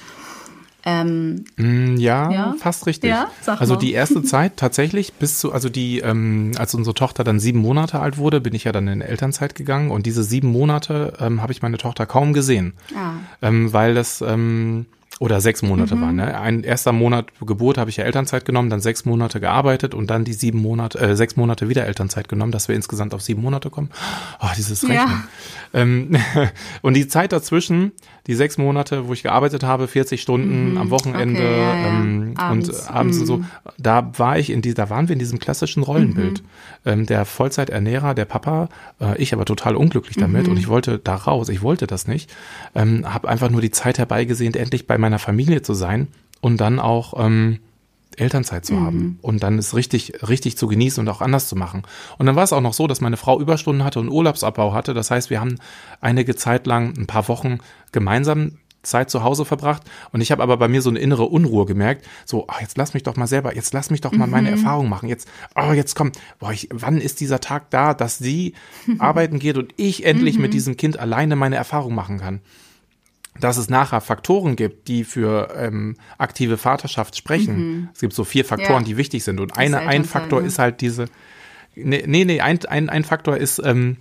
Ähm, mm, ja, ja, fast richtig. Ja, also die erste Zeit tatsächlich bis zu, also die, ähm, als unsere Tochter dann sieben Monate alt wurde, bin ich ja dann in Elternzeit gegangen und diese sieben Monate ähm, habe ich meine Tochter kaum gesehen, ah. ähm, weil das ähm, oder sechs Monate mhm. waren. Ne? Ein erster Monat Geburt habe ich ja Elternzeit genommen, dann sechs Monate gearbeitet und dann die sieben Monate, äh, sechs Monate wieder Elternzeit genommen, dass wir insgesamt auf sieben Monate kommen. Oh, dieses Rechnen. Ja. Ähm, und die Zeit dazwischen, die sechs Monate, wo ich gearbeitet habe, 40 Stunden mhm. am Wochenende okay, ja, ja. Ähm, abends. und abends mhm. so, da war ich in die, da waren wir in diesem klassischen Rollenbild. Mhm. Ähm, der Vollzeiternährer, der Papa, äh, ich aber total unglücklich damit mhm. und ich wollte da raus, ich wollte das nicht. Ähm, habe einfach nur die Zeit herbeigesehnt, endlich bei meiner Familie zu sein und dann auch ähm, Elternzeit zu mhm. haben und dann es richtig, richtig zu genießen und auch anders zu machen. Und dann war es auch noch so, dass meine Frau Überstunden hatte und Urlaubsabbau hatte. Das heißt, wir haben einige Zeit lang, ein paar Wochen gemeinsam Zeit zu Hause verbracht und ich habe aber bei mir so eine innere Unruhe gemerkt, so, ach, jetzt lass mich doch mal selber, jetzt lass mich doch mal meine mhm. Erfahrung machen, jetzt, oh, jetzt komm, boah, ich, wann ist dieser Tag da, dass sie arbeiten geht und ich endlich mhm. mit diesem Kind alleine meine Erfahrung machen kann? Dass es nachher Faktoren gibt, die für ähm, aktive Vaterschaft sprechen. Mhm. Es gibt so vier Faktoren, ja. die wichtig sind. Und eine, ein Faktor ne? ist halt diese, nee, nee, nee ein, ein, ein Faktor ist, ähm,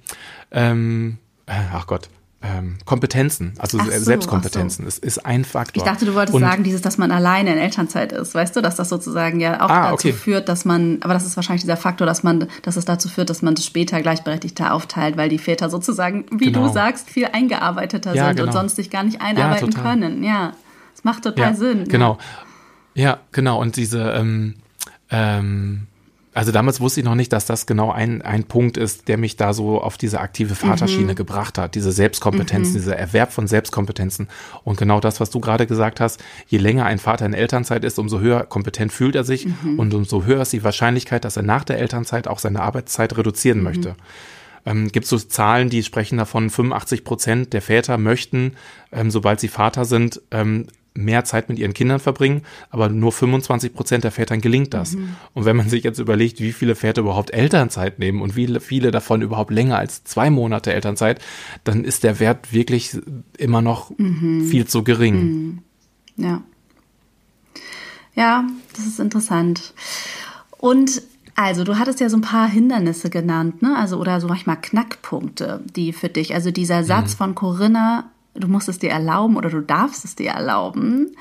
ähm, äh, ach Gott, ähm, Kompetenzen, also so, Selbstkompetenzen, so. ist, ist ein Faktor. Ich dachte, du wolltest und, sagen, dieses, dass man alleine in Elternzeit ist, weißt du, dass das sozusagen ja auch ah, dazu okay. führt, dass man, aber das ist wahrscheinlich dieser Faktor, dass man, dass es dazu führt, dass man das später gleichberechtigter aufteilt, weil die Väter sozusagen, wie genau. du sagst, viel eingearbeiteter ja, sind genau. und sonst sich gar nicht einarbeiten ja, können. Ja, das macht total ja, Sinn. Genau. Ja, genau. Und diese ähm, ähm, also damals wusste ich noch nicht, dass das genau ein, ein Punkt ist, der mich da so auf diese aktive Vaterschiene mhm. gebracht hat, diese Selbstkompetenzen, mhm. dieser Erwerb von Selbstkompetenzen. Und genau das, was du gerade gesagt hast, je länger ein Vater in Elternzeit ist, umso höher kompetent fühlt er sich mhm. und umso höher ist die Wahrscheinlichkeit, dass er nach der Elternzeit auch seine Arbeitszeit reduzieren mhm. möchte. Ähm, Gibt es so Zahlen, die sprechen davon, 85 Prozent der Väter möchten, ähm, sobald sie Vater sind, ähm, mehr Zeit mit ihren Kindern verbringen, aber nur 25 Prozent der Vätern gelingt das. Mhm. Und wenn man sich jetzt überlegt, wie viele Väter überhaupt Elternzeit nehmen und wie viele davon überhaupt länger als zwei Monate Elternzeit, dann ist der Wert wirklich immer noch mhm. viel zu gering. Mhm. Ja. Ja, das ist interessant. Und also, du hattest ja so ein paar Hindernisse genannt, ne? Also, oder so manchmal Knackpunkte, die für dich, also dieser Satz mhm. von Corinna, du musst es dir erlauben oder du darfst es dir erlauben,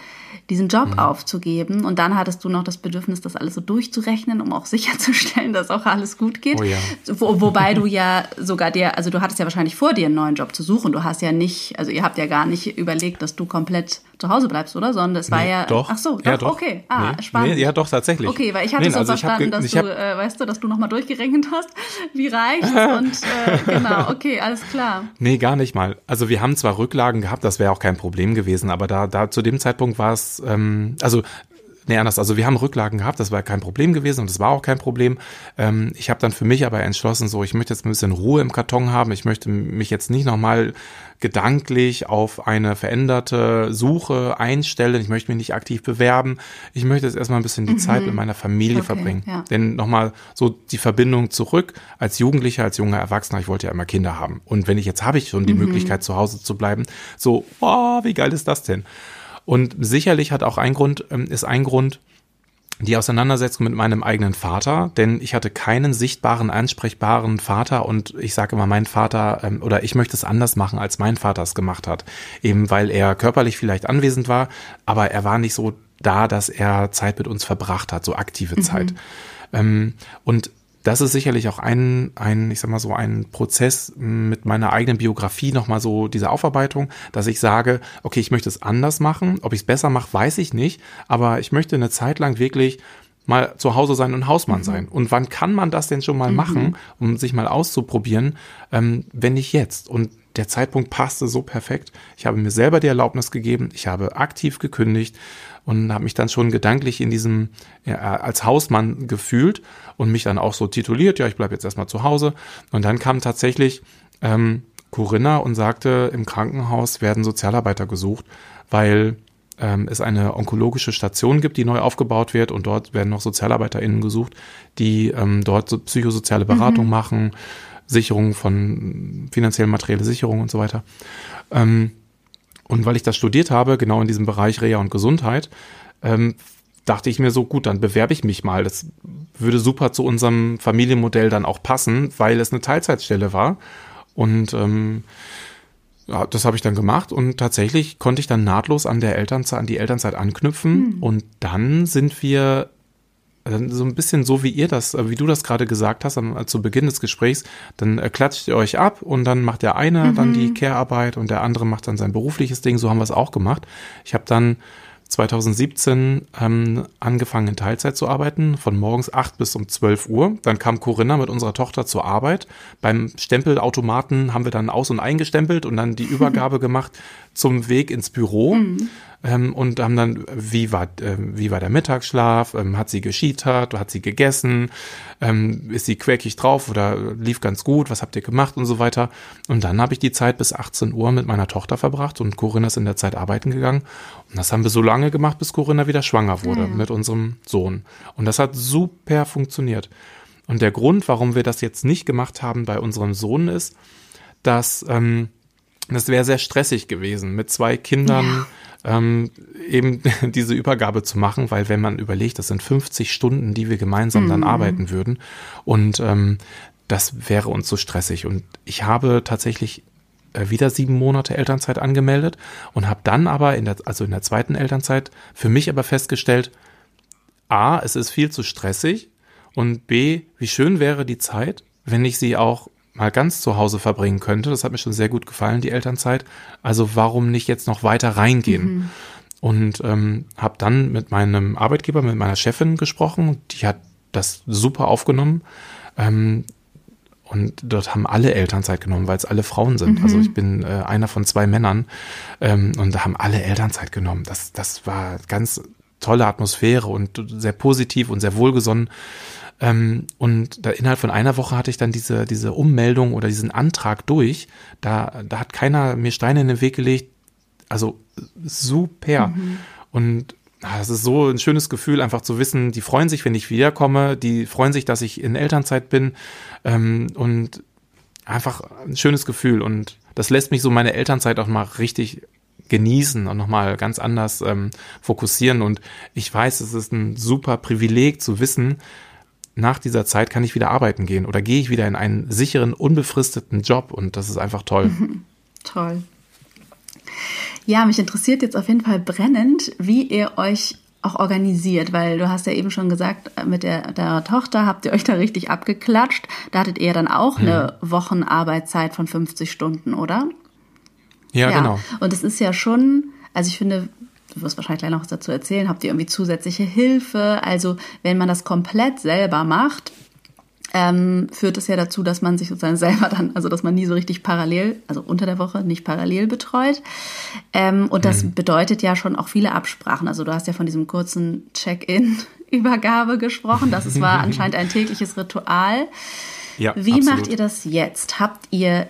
diesen Job mhm. aufzugeben. Und dann hattest du noch das Bedürfnis, das alles so durchzurechnen, um auch sicherzustellen, dass auch alles gut geht. Oh ja. Wo, wobei du ja sogar dir, also du hattest ja wahrscheinlich vor, dir einen neuen Job zu suchen. Du hast ja nicht, also ihr habt ja gar nicht überlegt, dass du komplett zu Hause bleibst, oder? Sondern es war nee, ja. Doch. Ach so, doch, ja, doch. okay. Ah, nee, spannend. Nee, ja, doch, tatsächlich. Okay, weil ich hatte nee, so also verstanden, dass du, äh, weißt du, dass du nochmal durchgerechnet hast, wie reicht's und äh, genau, okay, alles klar. Nee, gar nicht mal. Also wir haben zwar Rücklagen gehabt, das wäre auch kein Problem gewesen, aber da, da zu dem Zeitpunkt war es, ähm, also Nee, anders. Also wir haben Rücklagen gehabt, das war kein Problem gewesen und das war auch kein Problem. Ähm, ich habe dann für mich aber entschlossen, so ich möchte jetzt ein bisschen Ruhe im Karton haben. Ich möchte mich jetzt nicht nochmal gedanklich auf eine veränderte Suche einstellen. Ich möchte mich nicht aktiv bewerben. Ich möchte jetzt erstmal ein bisschen die mhm. Zeit mit meiner Familie okay, verbringen. Ja. Denn nochmal so die Verbindung zurück als Jugendlicher, als junger Erwachsener. Ich wollte ja immer Kinder haben. Und wenn ich jetzt habe ich schon die mhm. Möglichkeit zu Hause zu bleiben, so, oh, wie geil ist das denn? Und sicherlich hat auch ein Grund, ähm, ist ein Grund, die Auseinandersetzung mit meinem eigenen Vater, denn ich hatte keinen sichtbaren, ansprechbaren Vater und ich sage immer, mein Vater ähm, oder ich möchte es anders machen, als mein Vater es gemacht hat. Eben weil er körperlich vielleicht anwesend war, aber er war nicht so da, dass er Zeit mit uns verbracht hat, so aktive Zeit. Mhm. Ähm, und das ist sicherlich auch ein, ein, ich sag mal so, ein Prozess mit meiner eigenen Biografie, nochmal so diese Aufarbeitung, dass ich sage, okay, ich möchte es anders machen. Ob ich es besser mache, weiß ich nicht, aber ich möchte eine Zeit lang wirklich mal zu Hause sein und Hausmann mhm. sein. Und wann kann man das denn schon mal mhm. machen, um sich mal auszuprobieren, ähm, wenn nicht jetzt? Und der Zeitpunkt passte so perfekt. Ich habe mir selber die Erlaubnis gegeben, ich habe aktiv gekündigt und habe mich dann schon gedanklich in diesem ja, als Hausmann gefühlt und mich dann auch so tituliert, ja, ich bleibe jetzt erstmal zu Hause. Und dann kam tatsächlich ähm, Corinna und sagte, im Krankenhaus werden Sozialarbeiter gesucht, weil ähm, es eine onkologische Station gibt, die neu aufgebaut wird und dort werden noch SozialarbeiterInnen gesucht, die ähm, dort so psychosoziale Beratung mhm. machen, Sicherung von finanziellen materielle Sicherung und so weiter. Ähm, und weil ich das studiert habe, genau in diesem Bereich Reha und Gesundheit, ähm, dachte ich mir so, gut, dann bewerbe ich mich mal. Das würde super zu unserem Familienmodell dann auch passen, weil es eine Teilzeitstelle war. Und ähm, ja, das habe ich dann gemacht und tatsächlich konnte ich dann nahtlos an der Elternzeit, an die Elternzeit anknüpfen. Hm. Und dann sind wir so ein bisschen so wie ihr das, äh, wie du das gerade gesagt hast, am, zu Beginn des Gesprächs, dann äh, klatscht ihr euch ab und dann macht der eine mhm. dann die Care-Arbeit und der andere macht dann sein berufliches Ding. So haben wir es auch gemacht. Ich habe dann 2017 ähm, angefangen in Teilzeit zu arbeiten, von morgens 8 bis um 12 Uhr. Dann kam Corinna mit unserer Tochter zur Arbeit. Beim Stempelautomaten haben wir dann aus- und eingestempelt und dann die Übergabe gemacht zum Weg ins Büro. Mhm. ähm, und haben dann, wie war, äh, wie war der Mittagsschlaf, ähm, hat sie geschietert, hat sie gegessen, ähm, ist sie quäkig drauf oder lief ganz gut, was habt ihr gemacht und so weiter. Und dann habe ich die Zeit bis 18 Uhr mit meiner Tochter verbracht und Corinna ist in der Zeit arbeiten gegangen. Das haben wir so lange gemacht, bis Corinna wieder schwanger wurde ja. mit unserem Sohn. Und das hat super funktioniert. Und der Grund, warum wir das jetzt nicht gemacht haben bei unserem Sohn ist, dass ähm, das wäre sehr stressig gewesen mit zwei Kindern. Ja ähm, eben diese Übergabe zu machen, weil wenn man überlegt, das sind 50 Stunden, die wir gemeinsam mhm. dann arbeiten würden und ähm, das wäre uns so stressig. Und ich habe tatsächlich wieder sieben Monate Elternzeit angemeldet und habe dann aber in der, also in der zweiten Elternzeit für mich aber festgestellt, A, es ist viel zu stressig und B, wie schön wäre die Zeit, wenn ich sie auch mal ganz zu Hause verbringen könnte. Das hat mir schon sehr gut gefallen, die Elternzeit. Also warum nicht jetzt noch weiter reingehen? Mhm. Und ähm, habe dann mit meinem Arbeitgeber, mit meiner Chefin gesprochen. Die hat das super aufgenommen. Ähm, und dort haben alle Elternzeit genommen, weil es alle Frauen sind. Mhm. Also ich bin äh, einer von zwei Männern ähm, und da haben alle Elternzeit genommen. Das, das war ganz tolle Atmosphäre und sehr positiv und sehr wohlgesonnen. Ähm, und da innerhalb von einer Woche hatte ich dann diese, diese Ummeldung oder diesen Antrag durch. Da, da hat keiner mir Steine in den Weg gelegt. Also super. Mhm. Und ah, das ist so ein schönes Gefühl, einfach zu wissen, die freuen sich, wenn ich wiederkomme, die freuen sich, dass ich in Elternzeit bin. Ähm, und einfach ein schönes Gefühl. Und das lässt mich so meine Elternzeit auch mal richtig genießen und nochmal ganz anders ähm, fokussieren. Und ich weiß, es ist ein super Privileg zu wissen, nach dieser Zeit kann ich wieder arbeiten gehen oder gehe ich wieder in einen sicheren, unbefristeten Job und das ist einfach toll. Toll. Ja, mich interessiert jetzt auf jeden Fall brennend, wie ihr euch auch organisiert, weil du hast ja eben schon gesagt, mit der, der Tochter habt ihr euch da richtig abgeklatscht. Da hattet ihr dann auch hm. eine Wochenarbeitszeit von 50 Stunden, oder? Ja, ja, genau. Und es ist ja schon, also ich finde, du wirst wahrscheinlich gleich noch was dazu erzählen, habt ihr irgendwie zusätzliche Hilfe? Also wenn man das komplett selber macht, ähm, führt es ja dazu, dass man sich sozusagen selber dann, also dass man nie so richtig parallel, also unter der Woche nicht parallel betreut. Ähm, und das mhm. bedeutet ja schon auch viele Absprachen. Also du hast ja von diesem kurzen Check-in-Übergabe gesprochen. Das ist, war anscheinend ein tägliches Ritual. Ja, Wie absolut. macht ihr das jetzt? Habt ihr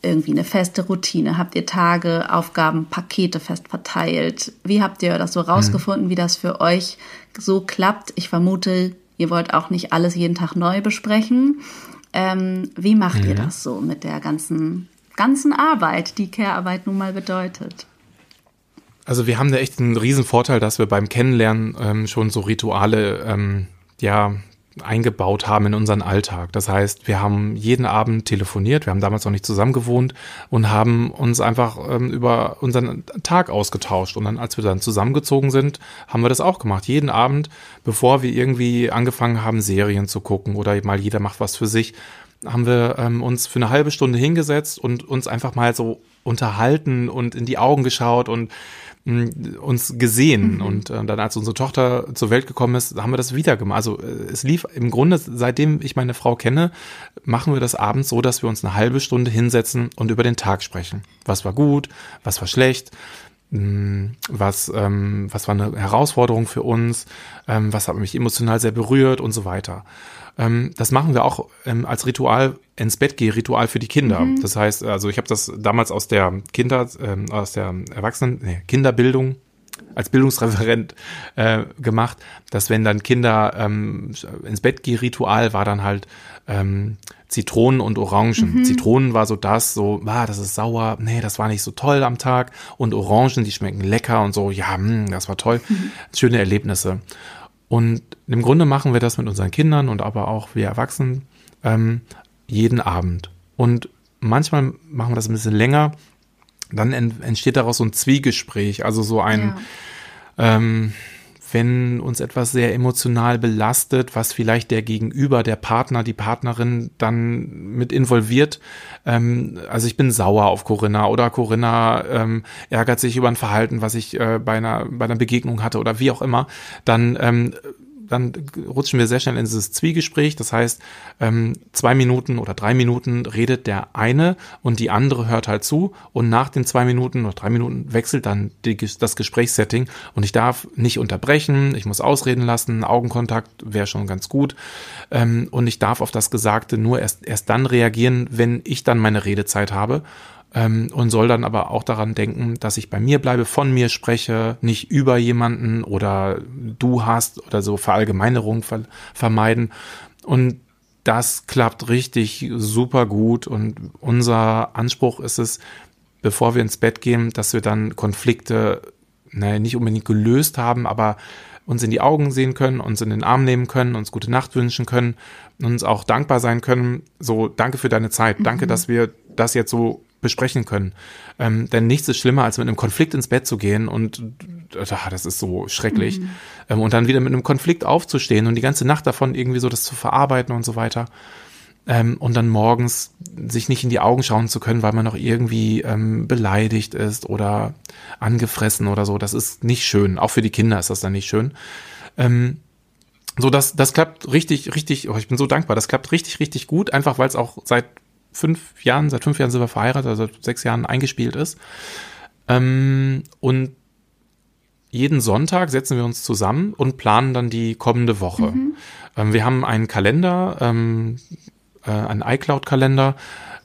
irgendwie eine feste Routine? Habt ihr Tage, Aufgaben, Pakete fest verteilt? Wie habt ihr das so rausgefunden, mhm. wie das für euch so klappt? Ich vermute, ihr wollt auch nicht alles jeden Tag neu besprechen. Ähm, wie macht mhm. ihr das so mit der ganzen, ganzen Arbeit, die Care-Arbeit nun mal bedeutet? Also wir haben da echt einen riesen Vorteil, dass wir beim Kennenlernen ähm, schon so Rituale ähm, ja eingebaut haben in unseren Alltag. Das heißt, wir haben jeden Abend telefoniert, wir haben damals noch nicht zusammen gewohnt und haben uns einfach ähm, über unseren Tag ausgetauscht. Und dann, als wir dann zusammengezogen sind, haben wir das auch gemacht. Jeden Abend, bevor wir irgendwie angefangen haben, Serien zu gucken oder mal jeder macht was für sich, haben wir ähm, uns für eine halbe Stunde hingesetzt und uns einfach mal so unterhalten und in die Augen geschaut und uns gesehen mhm. und äh, dann als unsere Tochter zur Welt gekommen ist, haben wir das wieder gemacht. Also äh, es lief im Grunde, seitdem ich meine Frau kenne, machen wir das abends so, dass wir uns eine halbe Stunde hinsetzen und über den Tag sprechen. Was war gut, was war schlecht, was, ähm, was war eine Herausforderung für uns, ähm, was hat mich emotional sehr berührt und so weiter. Ähm, das machen wir auch ähm, als Ritual ins Bett gehe Ritual für die Kinder. Mhm. Das heißt, also ich habe das damals aus der Kinder, ähm, aus der Erwachsenen, nee, Kinderbildung als Bildungsreferent äh, gemacht, dass wenn dann Kinder ähm, ins Bett gehen Ritual war dann halt ähm, Zitronen und Orangen. Mhm. Zitronen war so das, so, ah, das ist sauer, nee, das war nicht so toll am Tag. Und Orangen, die schmecken lecker und so, ja, mh, hm, das war toll. Mhm. Schöne Erlebnisse. Und im Grunde machen wir das mit unseren Kindern und aber auch wir Erwachsenen ähm, jeden Abend. Und manchmal machen wir das ein bisschen länger. Dann entsteht daraus so ein Zwiegespräch, also so ein, ja. ähm, wenn uns etwas sehr emotional belastet, was vielleicht der Gegenüber, der Partner, die Partnerin dann mit involviert. Ähm, also ich bin sauer auf Corinna oder Corinna ähm, ärgert sich über ein Verhalten, was ich äh, bei, einer, bei einer Begegnung hatte oder wie auch immer, dann ähm, dann rutschen wir sehr schnell in dieses Zwiegespräch. Das heißt, ähm, zwei Minuten oder drei Minuten redet der eine und die andere hört halt zu. Und nach den zwei Minuten oder drei Minuten wechselt dann die, das Gesprächssetting. Und ich darf nicht unterbrechen, ich muss ausreden lassen, Augenkontakt wäre schon ganz gut. Ähm, und ich darf auf das Gesagte nur erst, erst dann reagieren, wenn ich dann meine Redezeit habe ähm, und soll dann aber auch daran denken, dass ich bei mir bleibe, von mir spreche, nicht über jemanden oder du hast oder so Verallgemeinerung ver vermeiden. Und das klappt richtig super gut und unser Anspruch ist es, bevor wir ins Bett gehen, dass wir dann Konflikte naja, nicht unbedingt gelöst haben, aber uns in die Augen sehen können, uns in den Arm nehmen können, uns gute Nacht wünschen können, uns auch dankbar sein können. So, danke für deine Zeit. Danke, mhm. dass wir das jetzt so besprechen können. Ähm, denn nichts ist schlimmer, als mit einem Konflikt ins Bett zu gehen und ach, das ist so schrecklich. Mhm. Ähm, und dann wieder mit einem Konflikt aufzustehen und die ganze Nacht davon irgendwie so das zu verarbeiten und so weiter. Ähm, und dann morgens sich nicht in die Augen schauen zu können, weil man noch irgendwie ähm, beleidigt ist oder angefressen oder so. Das ist nicht schön. Auch für die Kinder ist das dann nicht schön. Ähm, so, das, das klappt richtig, richtig, oh, ich bin so dankbar. Das klappt richtig, richtig gut, einfach weil es auch seit fünf Jahren, seit fünf Jahren sind wir verheiratet, also seit sechs Jahren eingespielt ist. Ähm, und jeden Sonntag setzen wir uns zusammen und planen dann die kommende Woche. Mhm. Ähm, wir haben einen Kalender, ähm, äh, einen iCloud-Kalender,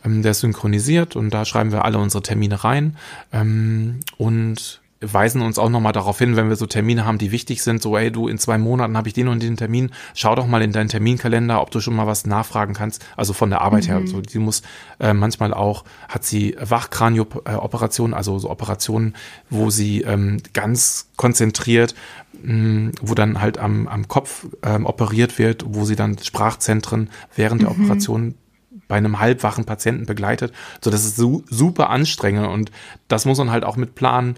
ähm, der ist synchronisiert und da schreiben wir alle unsere Termine rein. Ähm, und weisen uns auch nochmal darauf hin, wenn wir so Termine haben, die wichtig sind, so, ey, du, in zwei Monaten habe ich den und den Termin, schau doch mal in deinen Terminkalender, ob du schon mal was nachfragen kannst, also von der Arbeit mhm. her. So, die muss äh, manchmal auch, hat sie Wachkranio-Operationen, also so Operationen, wo sie ähm, ganz konzentriert mh, mm, wo dann halt am, am Kopf ähm, operiert wird, wo sie dann Sprachzentren während der mhm. Operation bei einem halbwachen Patienten begleitet. So, das ist su super anstrengend und das muss man halt auch mit planen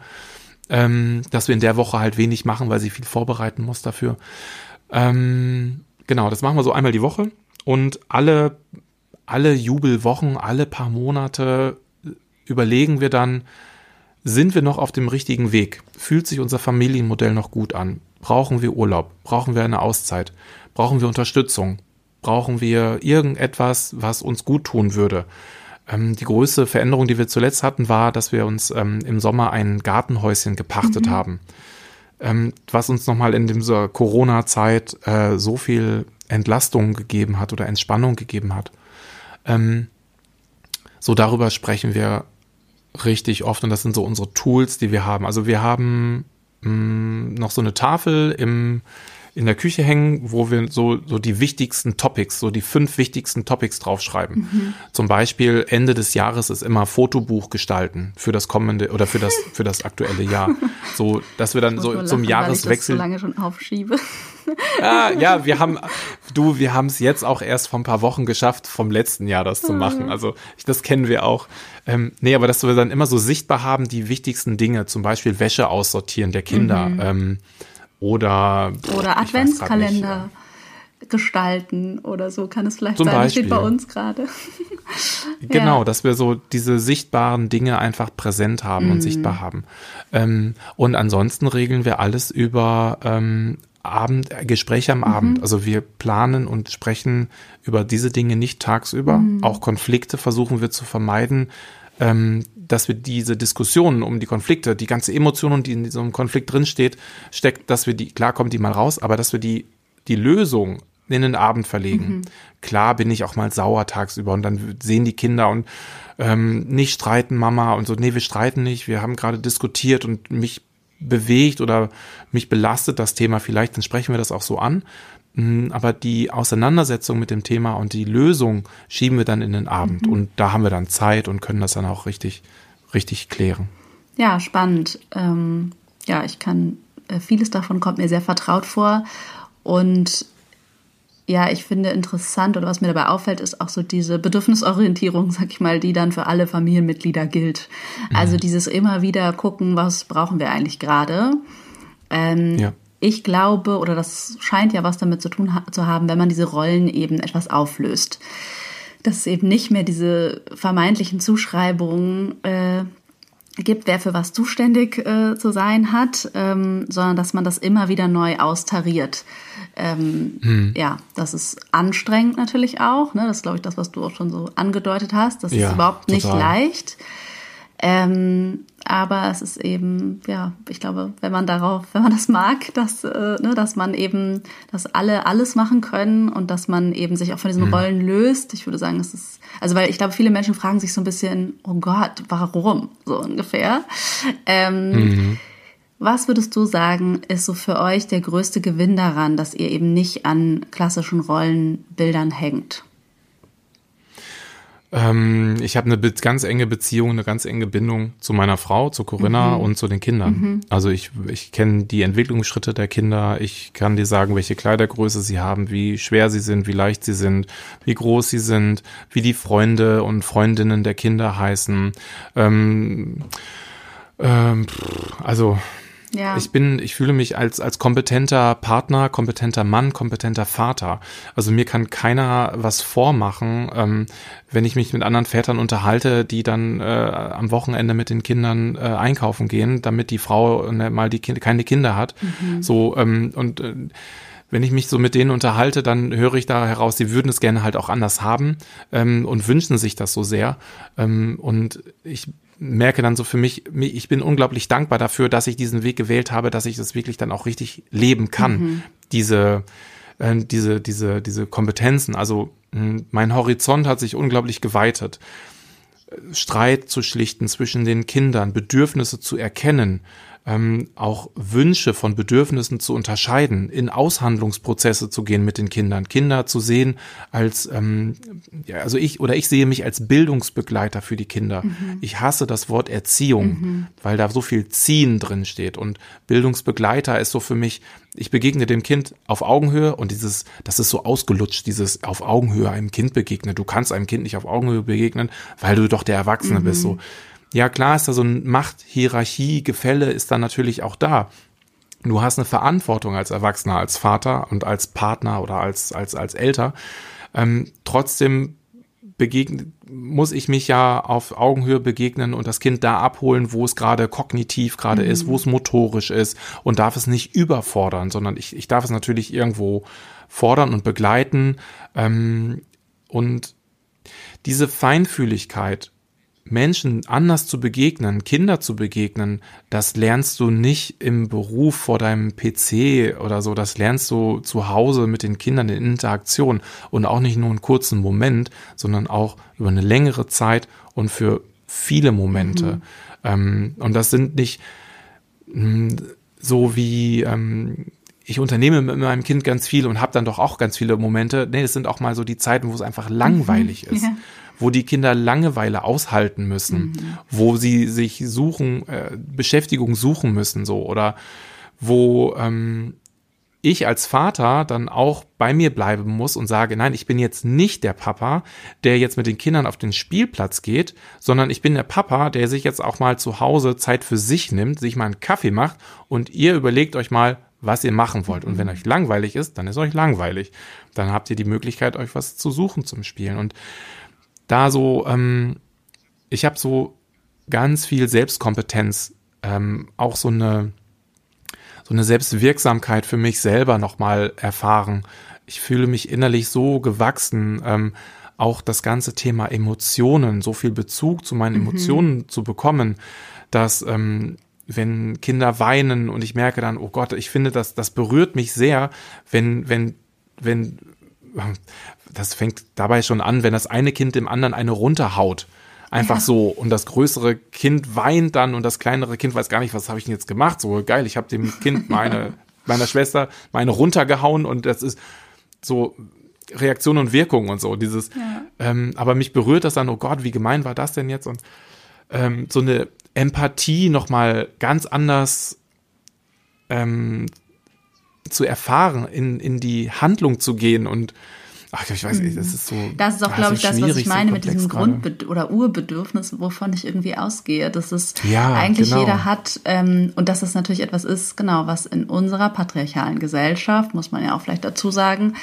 ähm, dass wir in der Woche halt wenig machen, weil sie viel vorbereiten muss dafür. Ähm, genau, das machen wir so einmal die Woche und alle, alle Jubelwochen, alle paar Monate überlegen wir dann, sind wir noch auf dem richtigen Weg? Fühlt sich unser Familienmodell noch gut an? Brauchen wir Urlaub? Brauchen wir eine Auszeit? Brauchen wir Unterstützung? Brauchen wir irgendetwas, was uns gut tun würde? Ähm, die größte Veränderung, die wir zuletzt hatten, war, dass wir uns ähm, im Sommer ein Gartenhäuschen gepachtet mhm. haben. Ähm, was uns nochmal in dieser Corona-Zeit äh, so viel Entlastung gegeben hat oder Entspannung gegeben hat. Ähm, so darüber sprechen wir richtig oft und das sind so unsere Tools, die wir haben. Also wir haben mh, mm, noch so eine Tafel im in der Küche hängen, wo wir so, so die wichtigsten Topics, so die fünf wichtigsten Topics draufschreiben. Mhm. Zum Beispiel Ende des Jahres ist immer Fotobuch gestalten für das kommende oder für das, für das aktuelle Jahr. So, dass wir dann so lachen, zum Jahreswechsel. Weil ich das so lange schon aufschiebe. Ja, ja, wir haben, du, wir haben es jetzt auch erst vor ein paar Wochen geschafft, vom letzten Jahr das zu mhm. machen. Also das kennen wir auch. Ähm, nee, aber dass wir dann immer so sichtbar haben, die wichtigsten Dinge, zum Beispiel Wäsche aussortieren der Kinder. Mhm. Ähm, oder, oder Adventskalender gestalten oder so kann es vielleicht Zum sein. Beispiel. steht bei uns gerade. genau, ja. dass wir so diese sichtbaren Dinge einfach präsent haben mm. und mhm. sichtbar haben. Ähm, und ansonsten regeln wir alles über ähm, Abend, äh, Gespräche am mhm. Abend. Also wir planen und sprechen über diese Dinge nicht tagsüber. Mhm. Auch Konflikte versuchen wir zu vermeiden ähm, dass wir diese Diskussionen um die Konflikte, die ganze Emotion, die in diesem Konflikt drinsteht, steckt, dass wir die, klar kommt die mal raus, aber dass wir die, die Lösung in den Abend verlegen. Mhm. Klar bin ich auch mal sauer tagsüber und dann sehen die Kinder und ähm, nicht streiten, Mama und so, nee, wir streiten nicht, wir haben gerade diskutiert und mich bewegt oder mich belastet das Thema vielleicht, dann sprechen wir das auch so an. Mhm, aber die Auseinandersetzung mit dem Thema und die Lösung schieben wir dann in den Abend. Mhm. Und da haben wir dann Zeit und können das dann auch richtig, richtig klären. Ja, spannend. Ähm, ja, ich kann, äh, vieles davon kommt mir sehr vertraut vor. Und ja, ich finde interessant oder was mir dabei auffällt, ist auch so diese Bedürfnisorientierung, sag ich mal, die dann für alle Familienmitglieder gilt. Mhm. Also dieses immer wieder gucken, was brauchen wir eigentlich gerade. Ähm, ja ich glaube, oder das scheint ja was damit zu tun ha zu haben, wenn man diese Rollen eben etwas auflöst. Dass es eben nicht mehr diese vermeintlichen Zuschreibungen äh, gibt, wer für was zuständig äh, zu sein hat, ähm, sondern dass man das immer wieder neu austariert. Ähm, hm. Ja, das ist anstrengend natürlich auch. Ne? Das ist, glaube ich, das, was du auch schon so angedeutet hast. Das ja, ist überhaupt nicht total. leicht. Ähm, aber es ist eben, ja, ich glaube, wenn man darauf, wenn man das mag, dass, äh, ne, dass man eben, dass alle alles machen können und dass man eben sich auch von diesen mhm. Rollen löst. Ich würde sagen, es ist, also weil ich glaube, viele Menschen fragen sich so ein bisschen, oh Gott, warum? So ungefähr. Ähm, mhm. Was würdest du sagen, ist so für euch der größte Gewinn daran, dass ihr eben nicht an klassischen Rollenbildern hängt? Ähm, ich habe eine ganz enge Beziehung, eine ganz enge Bindung zu meiner Frau, zu Corinna mhm. und zu den Kindern. Mhm. Also ich, ich kenne die Entwicklungsschritte der Kinder. Ich kann dir sagen, welche Kleidergröße sie haben, wie schwer sie sind, wie leicht sie sind, wie groß sie sind, wie die Freunde und Freundinnen der Kinder heißen. Ähm, ähm, also ja. Ich bin, ich fühle mich als, als kompetenter Partner, kompetenter Mann, kompetenter Vater. Also mir kann keiner was vormachen, ähm, wenn ich mich mit anderen Vätern unterhalte, die dann äh, am Wochenende mit den Kindern äh, einkaufen gehen, damit die Frau äh, mal die kind, keine Kinder hat. Mhm. So, ähm, und äh, wenn ich mich so mit denen unterhalte, dann höre ich da heraus, sie würden es gerne halt auch anders haben ähm, und wünschen sich das so sehr. Ähm, und ich merke dann so für mich, ich bin unglaublich dankbar dafür, dass ich diesen Weg gewählt habe, dass ich das wirklich dann auch richtig leben kann. Mhm. Diese, äh, diese, diese, diese Kompetenzen. Also hm, mein Horizont hat sich unglaublich geweitet. Streit zu schlichten zwischen den Kindern, Bedürfnisse zu erkennen, ähm, auch Wünsche von Bedürfnissen zu unterscheiden, in Aushandlungsprozesse zu gehen mit den Kindern, Kinder zu sehen als, ähm, ja, also ich oder ich sehe mich als Bildungsbegleiter für die Kinder. Mhm. Ich hasse das Wort Erziehung, mhm. weil da so viel Ziehen drin steht und Bildungsbegleiter ist so für mich, ich begegne dem Kind auf Augenhöhe und dieses, das ist so ausgelutscht, dieses auf Augenhöhe einem Kind begegnen. Du kannst einem Kind nicht auf Augenhöhe begegnen, weil du doch der Erwachsene mhm. bist. So, ja, klar ist da so ein Machthierarchie, Gefälle ist da natürlich auch da. Du hast eine Verantwortung als Erwachsener, als Vater und als Partner oder als, als, als Elter. Ähm, trotzdem begegnen, muss ich mich ja auf Augenhöhe begegnen und das Kind da abholen, wo es gerade kognitiv gerade mhm. ist, wo es motorisch ist und darf es nicht überfordern, sondern ich, ich darf es natürlich irgendwo fordern und begleiten. Ähm, und diese Feinfühligkeit Menschen anders zu begegnen, Kinder zu begegnen, das lernst du nicht im Beruf vor deinem PC oder so, das lernst du zu Hause mit den Kindern in Interaktion und auch nicht nur einen kurzen Moment, sondern auch über eine längere Zeit und für viele Momente. Mhm. Ähm, und das sind nicht hm, so wie ähm, ich unternehme mit meinem Kind ganz viel und habe dann doch auch ganz viele Momente. Nee, es sind auch mal so die Zeiten, wo es einfach langweilig mhm. ist. Ja wo die Kinder Langeweile aushalten müssen, mhm. wo sie sich suchen, äh, Beschäftigung suchen müssen, so oder wo ähm, ich als Vater dann auch bei mir bleiben muss und sage, nein, ich bin jetzt nicht der Papa, der jetzt mit den Kindern auf den Spielplatz geht, sondern ich bin der Papa, der sich jetzt auch mal zu Hause Zeit für sich nimmt, sich mal einen Kaffee macht und ihr überlegt euch mal, was ihr machen wollt. Und wenn euch langweilig ist, dann ist euch langweilig. Dann habt ihr die Möglichkeit, euch was zu suchen zum Spielen. Und da so, ähm, ich habe so ganz viel Selbstkompetenz, ähm, auch so eine, so eine Selbstwirksamkeit für mich selber nochmal erfahren. Ich fühle mich innerlich so gewachsen, ähm, auch das ganze Thema Emotionen, so viel Bezug zu meinen mhm. Emotionen zu bekommen, dass ähm, wenn Kinder weinen und ich merke dann, oh Gott, ich finde, das, das berührt mich sehr, wenn, wenn, wenn, das fängt dabei schon an, wenn das eine Kind dem anderen eine runterhaut. Einfach ja. so. Und das größere Kind weint dann und das kleinere Kind weiß gar nicht, was habe ich denn jetzt gemacht. So geil, ich habe dem Kind meine, meiner Schwester meine runtergehauen und das ist so Reaktion und Wirkung und so. Dieses, ja. ähm, aber mich berührt das dann, oh Gott, wie gemein war das denn jetzt? Und ähm, so eine Empathie nochmal ganz anders ähm, zu erfahren, in, in die Handlung zu gehen und Ach, ich weiß nicht, das ist so. Das ist auch, glaube ich, das, was ich meine so mit diesem Grund- oder Urbedürfnis, wovon ich irgendwie ausgehe. Dass es ja, eigentlich genau. jeder hat ähm, und dass es natürlich etwas ist, genau, was in unserer patriarchalen Gesellschaft, muss man ja auch vielleicht dazu sagen,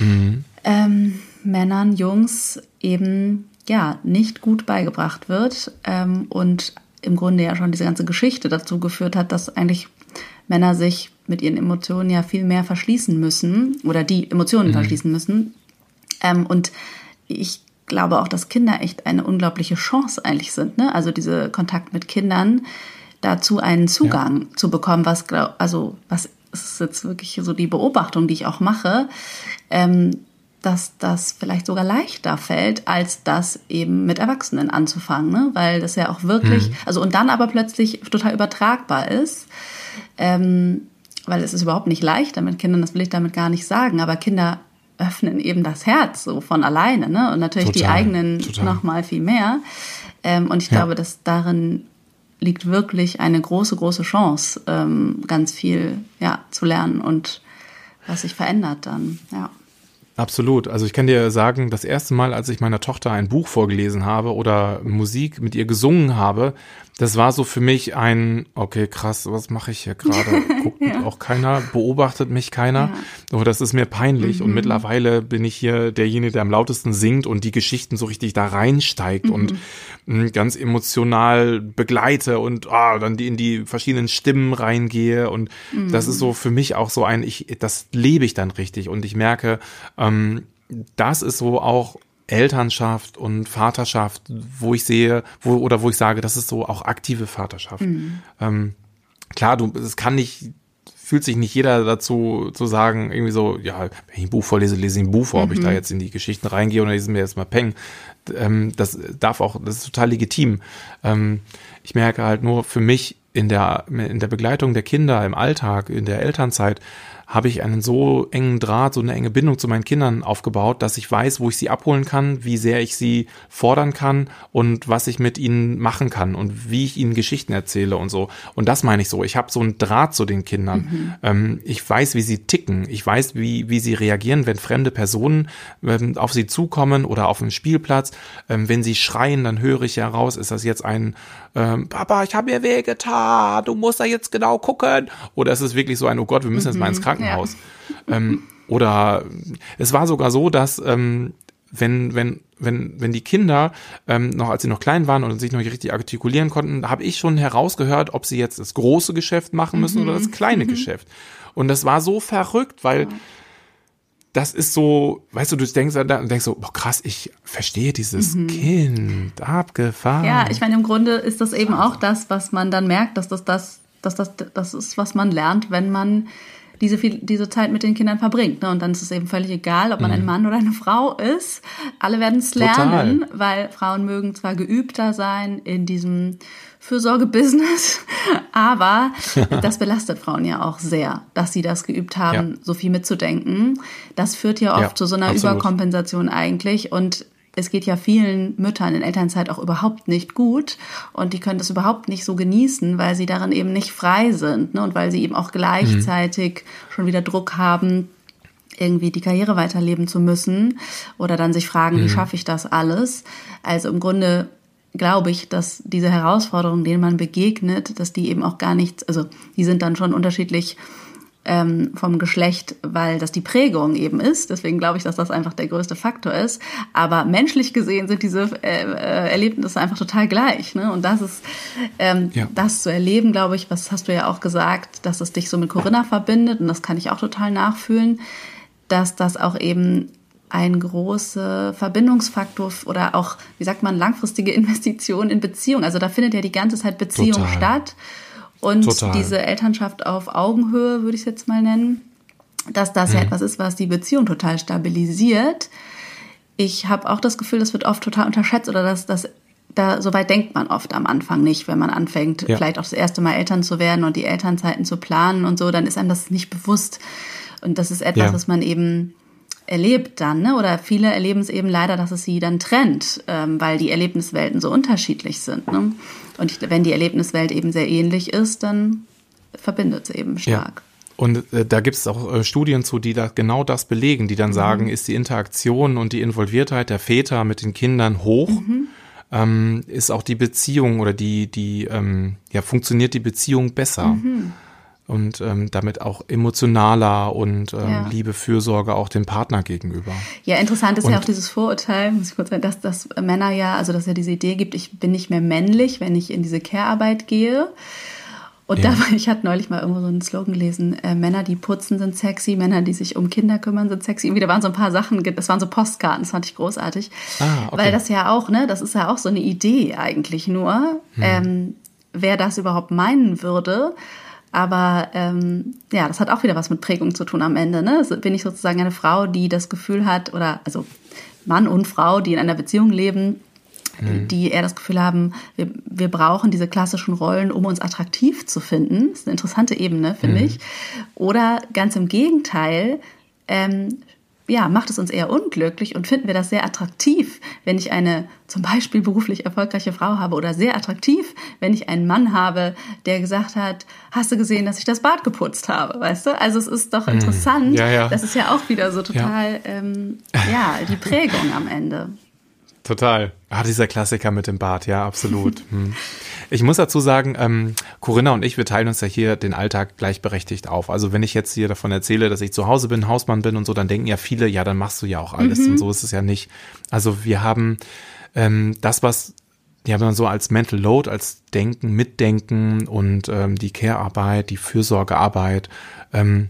mhm. ähm, Männern, Jungs eben ja nicht gut beigebracht wird ähm, und im Grunde ja schon diese ganze Geschichte dazu geführt hat, dass eigentlich Männer sich mit ihren Emotionen ja viel mehr verschließen müssen oder die Emotionen mhm. verschließen müssen. Ähm, und ich glaube auch, dass Kinder echt eine unglaubliche Chance eigentlich sind. Ne? Also diese Kontakt mit Kindern, dazu einen Zugang ja. zu bekommen, was also was ist jetzt wirklich so die Beobachtung, die ich auch mache, ähm, dass das vielleicht sogar leichter fällt, als das eben mit Erwachsenen anzufangen, ne? weil das ja auch wirklich, mhm. also und dann aber plötzlich total übertragbar ist. Ähm, weil es ist überhaupt nicht leichter mit Kindern, das will ich damit gar nicht sagen, aber Kinder öffnen eben das Herz so von alleine, ne? Und natürlich total, die eigenen total. noch mal viel mehr. Ähm, und ich ja. glaube, dass darin liegt wirklich eine große, große Chance, ähm, ganz viel ja, zu lernen und was sich verändert dann, ja. Absolut. Also ich kann dir sagen, das erste Mal, als ich meiner Tochter ein Buch vorgelesen habe oder Musik mit ihr gesungen habe, das war so für mich ein, okay, krass, was mache ich hier gerade? Guckt ja. auch keiner, beobachtet mich keiner. Ja. Oh, das ist mir peinlich. Mhm. Und mittlerweile bin ich hier derjenige, der am lautesten singt und die Geschichten so richtig da reinsteigt mhm. und hm, ganz emotional begleite und oh, dann die in die verschiedenen Stimmen reingehe. Und mhm. das ist so für mich auch so ein, ich, das lebe ich dann richtig. Und ich merke, ähm, das ist so auch Elternschaft und Vaterschaft, wo ich sehe, wo, oder wo ich sage, das ist so auch aktive Vaterschaft. Mhm. Ähm, klar, du, es kann nicht, fühlt sich nicht jeder dazu zu sagen, irgendwie so, ja, wenn ich ein Buch vorlese, lese ich ein Buch vor, mhm. ob ich da mhm. jetzt in die Geschichten reingehe oder lese mir jetzt mal Peng. Ähm, das darf auch, das ist total legitim. Ähm, ich merke halt nur für mich in der, in der Begleitung der Kinder im Alltag, in der Elternzeit, habe ich einen so engen Draht, so eine enge Bindung zu meinen Kindern aufgebaut, dass ich weiß, wo ich sie abholen kann, wie sehr ich sie fordern kann und was ich mit ihnen machen kann und wie ich ihnen Geschichten erzähle und so. Und das meine ich so. Ich habe so einen Draht zu den Kindern. Mhm. Ähm, ich weiß, wie sie ticken. Ich weiß, wie, wie sie reagieren, wenn fremde Personen ähm, auf sie zukommen oder auf dem Spielplatz. Ähm, wenn sie schreien, dann höre ich heraus, ist das jetzt ein ähm, Papa, ich habe mir wehgetan, du musst da jetzt genau gucken. Oder ist es wirklich so ein, oh Gott, wir müssen mhm. jetzt mal ins Krankenhaus Krankenhaus. Ja. Ähm, oder es war sogar so, dass ähm, wenn, wenn, wenn, wenn die Kinder ähm, noch, als sie noch klein waren und sich noch nicht richtig artikulieren konnten, habe ich schon herausgehört, ob sie jetzt das große Geschäft machen müssen mhm. oder das kleine mhm. Geschäft. Und das war so verrückt, weil ja. Das ist so, weißt du, du denkst da und denkst so, boah, krass, ich verstehe dieses mhm. Kind, abgefahren. Ja, ich meine, im Grunde ist das eben auch das, was man dann merkt, dass das das, dass das, das ist, was man lernt, wenn man diese, viel, diese Zeit mit den Kindern verbringt. Ne? Und dann ist es eben völlig egal, ob man mhm. ein Mann oder eine Frau ist. Alle werden es lernen, weil Frauen mögen zwar geübter sein in diesem Fürsorgebusiness, aber das belastet Frauen ja auch sehr, dass sie das geübt haben, ja. so viel mitzudenken. Das führt ja oft ja, zu so einer absolut. Überkompensation eigentlich und es geht ja vielen Müttern in Elternzeit auch überhaupt nicht gut und die können das überhaupt nicht so genießen, weil sie darin eben nicht frei sind ne? und weil sie eben auch gleichzeitig mhm. schon wieder Druck haben, irgendwie die Karriere weiterleben zu müssen oder dann sich fragen, mhm. wie schaffe ich das alles? Also im Grunde glaube ich, dass diese Herausforderungen, denen man begegnet, dass die eben auch gar nichts, also die sind dann schon unterschiedlich ähm, vom Geschlecht, weil das die Prägung eben ist. Deswegen glaube ich, dass das einfach der größte Faktor ist. Aber menschlich gesehen sind diese äh, äh, Erlebnisse einfach total gleich. Ne? Und das ist, ähm, ja. das zu erleben, glaube ich, was hast du ja auch gesagt, dass es dich so mit Corinna verbindet. Und das kann ich auch total nachfühlen, dass das auch eben ein großer Verbindungsfaktor oder auch, wie sagt man, langfristige Investition in Beziehung. Also da findet ja die ganze Zeit Beziehung Total. statt. Und Total. diese Elternschaft auf Augenhöhe, würde ich es jetzt mal nennen, dass das mhm. ja etwas ist, was die Beziehung total stabilisiert. Ich habe auch das Gefühl, das wird oft total unterschätzt oder dass das da so weit denkt man oft am Anfang nicht, wenn man anfängt, ja. vielleicht auch das erste Mal Eltern zu werden und die Elternzeiten zu planen und so, dann ist einem das nicht bewusst. Und das ist etwas, ja. was man eben erlebt dann, ne? oder viele erleben es eben leider, dass es sie dann trennt, ähm, weil die Erlebniswelten so unterschiedlich sind. Ne? Und ich, wenn die Erlebniswelt eben sehr ähnlich ist, dann verbindet sie eben stark. Ja. Und äh, da gibt es auch äh, Studien zu, die da genau das belegen, die dann mhm. sagen, ist die Interaktion und die Involviertheit der Väter mit den Kindern hoch, mhm. ähm, ist auch die Beziehung oder die, die, ähm, ja, funktioniert die Beziehung besser. Mhm. Und ähm, damit auch emotionaler und ähm, ja. Liebe, Fürsorge auch dem Partner gegenüber. Ja, interessant ist und, ja auch dieses Vorurteil, muss ich kurz sagen, dass, dass Männer ja, also dass es ja diese Idee gibt, ich bin nicht mehr männlich, wenn ich in diese Care-Arbeit gehe. Und ja. da, ich hatte neulich mal irgendwo so einen Slogan gelesen, äh, Männer, die putzen, sind sexy, Männer, die sich um Kinder kümmern, sind sexy. Irgendwie, da waren so ein paar Sachen, das waren so Postkarten, das fand ich großartig. Ah, okay. Weil das ja auch, ne, das ist ja auch so eine Idee eigentlich nur, hm. ähm, wer das überhaupt meinen würde. Aber ähm, ja, das hat auch wieder was mit Prägung zu tun am Ende. Ne? Also bin ich sozusagen eine Frau, die das Gefühl hat, oder also Mann und Frau, die in einer Beziehung leben, mhm. die eher das Gefühl haben, wir, wir brauchen diese klassischen Rollen, um uns attraktiv zu finden. Das ist eine interessante Ebene, finde mhm. ich. Oder ganz im Gegenteil, ähm, ja, macht es uns eher unglücklich und finden wir das sehr attraktiv, wenn ich eine zum Beispiel beruflich erfolgreiche Frau habe oder sehr attraktiv, wenn ich einen Mann habe, der gesagt hat, hast du gesehen, dass ich das Bad geputzt habe, weißt du? Also es ist doch mhm. interessant. Ja, ja. Das ist ja auch wieder so total, ja, ähm, ja die Prägung am Ende. Total. Ah, dieser Klassiker mit dem Bart, ja, absolut. Hm. Ich muss dazu sagen, ähm, Corinna und ich, wir teilen uns ja hier den Alltag gleichberechtigt auf. Also wenn ich jetzt hier davon erzähle, dass ich zu Hause bin, Hausmann bin und so, dann denken ja viele, ja, dann machst du ja auch alles. Mhm. Und so ist es ja nicht. Also wir haben ähm, das, was ja, man so als Mental Load, als Denken, Mitdenken und ähm, die Care-Arbeit, die Fürsorgearbeit, ähm,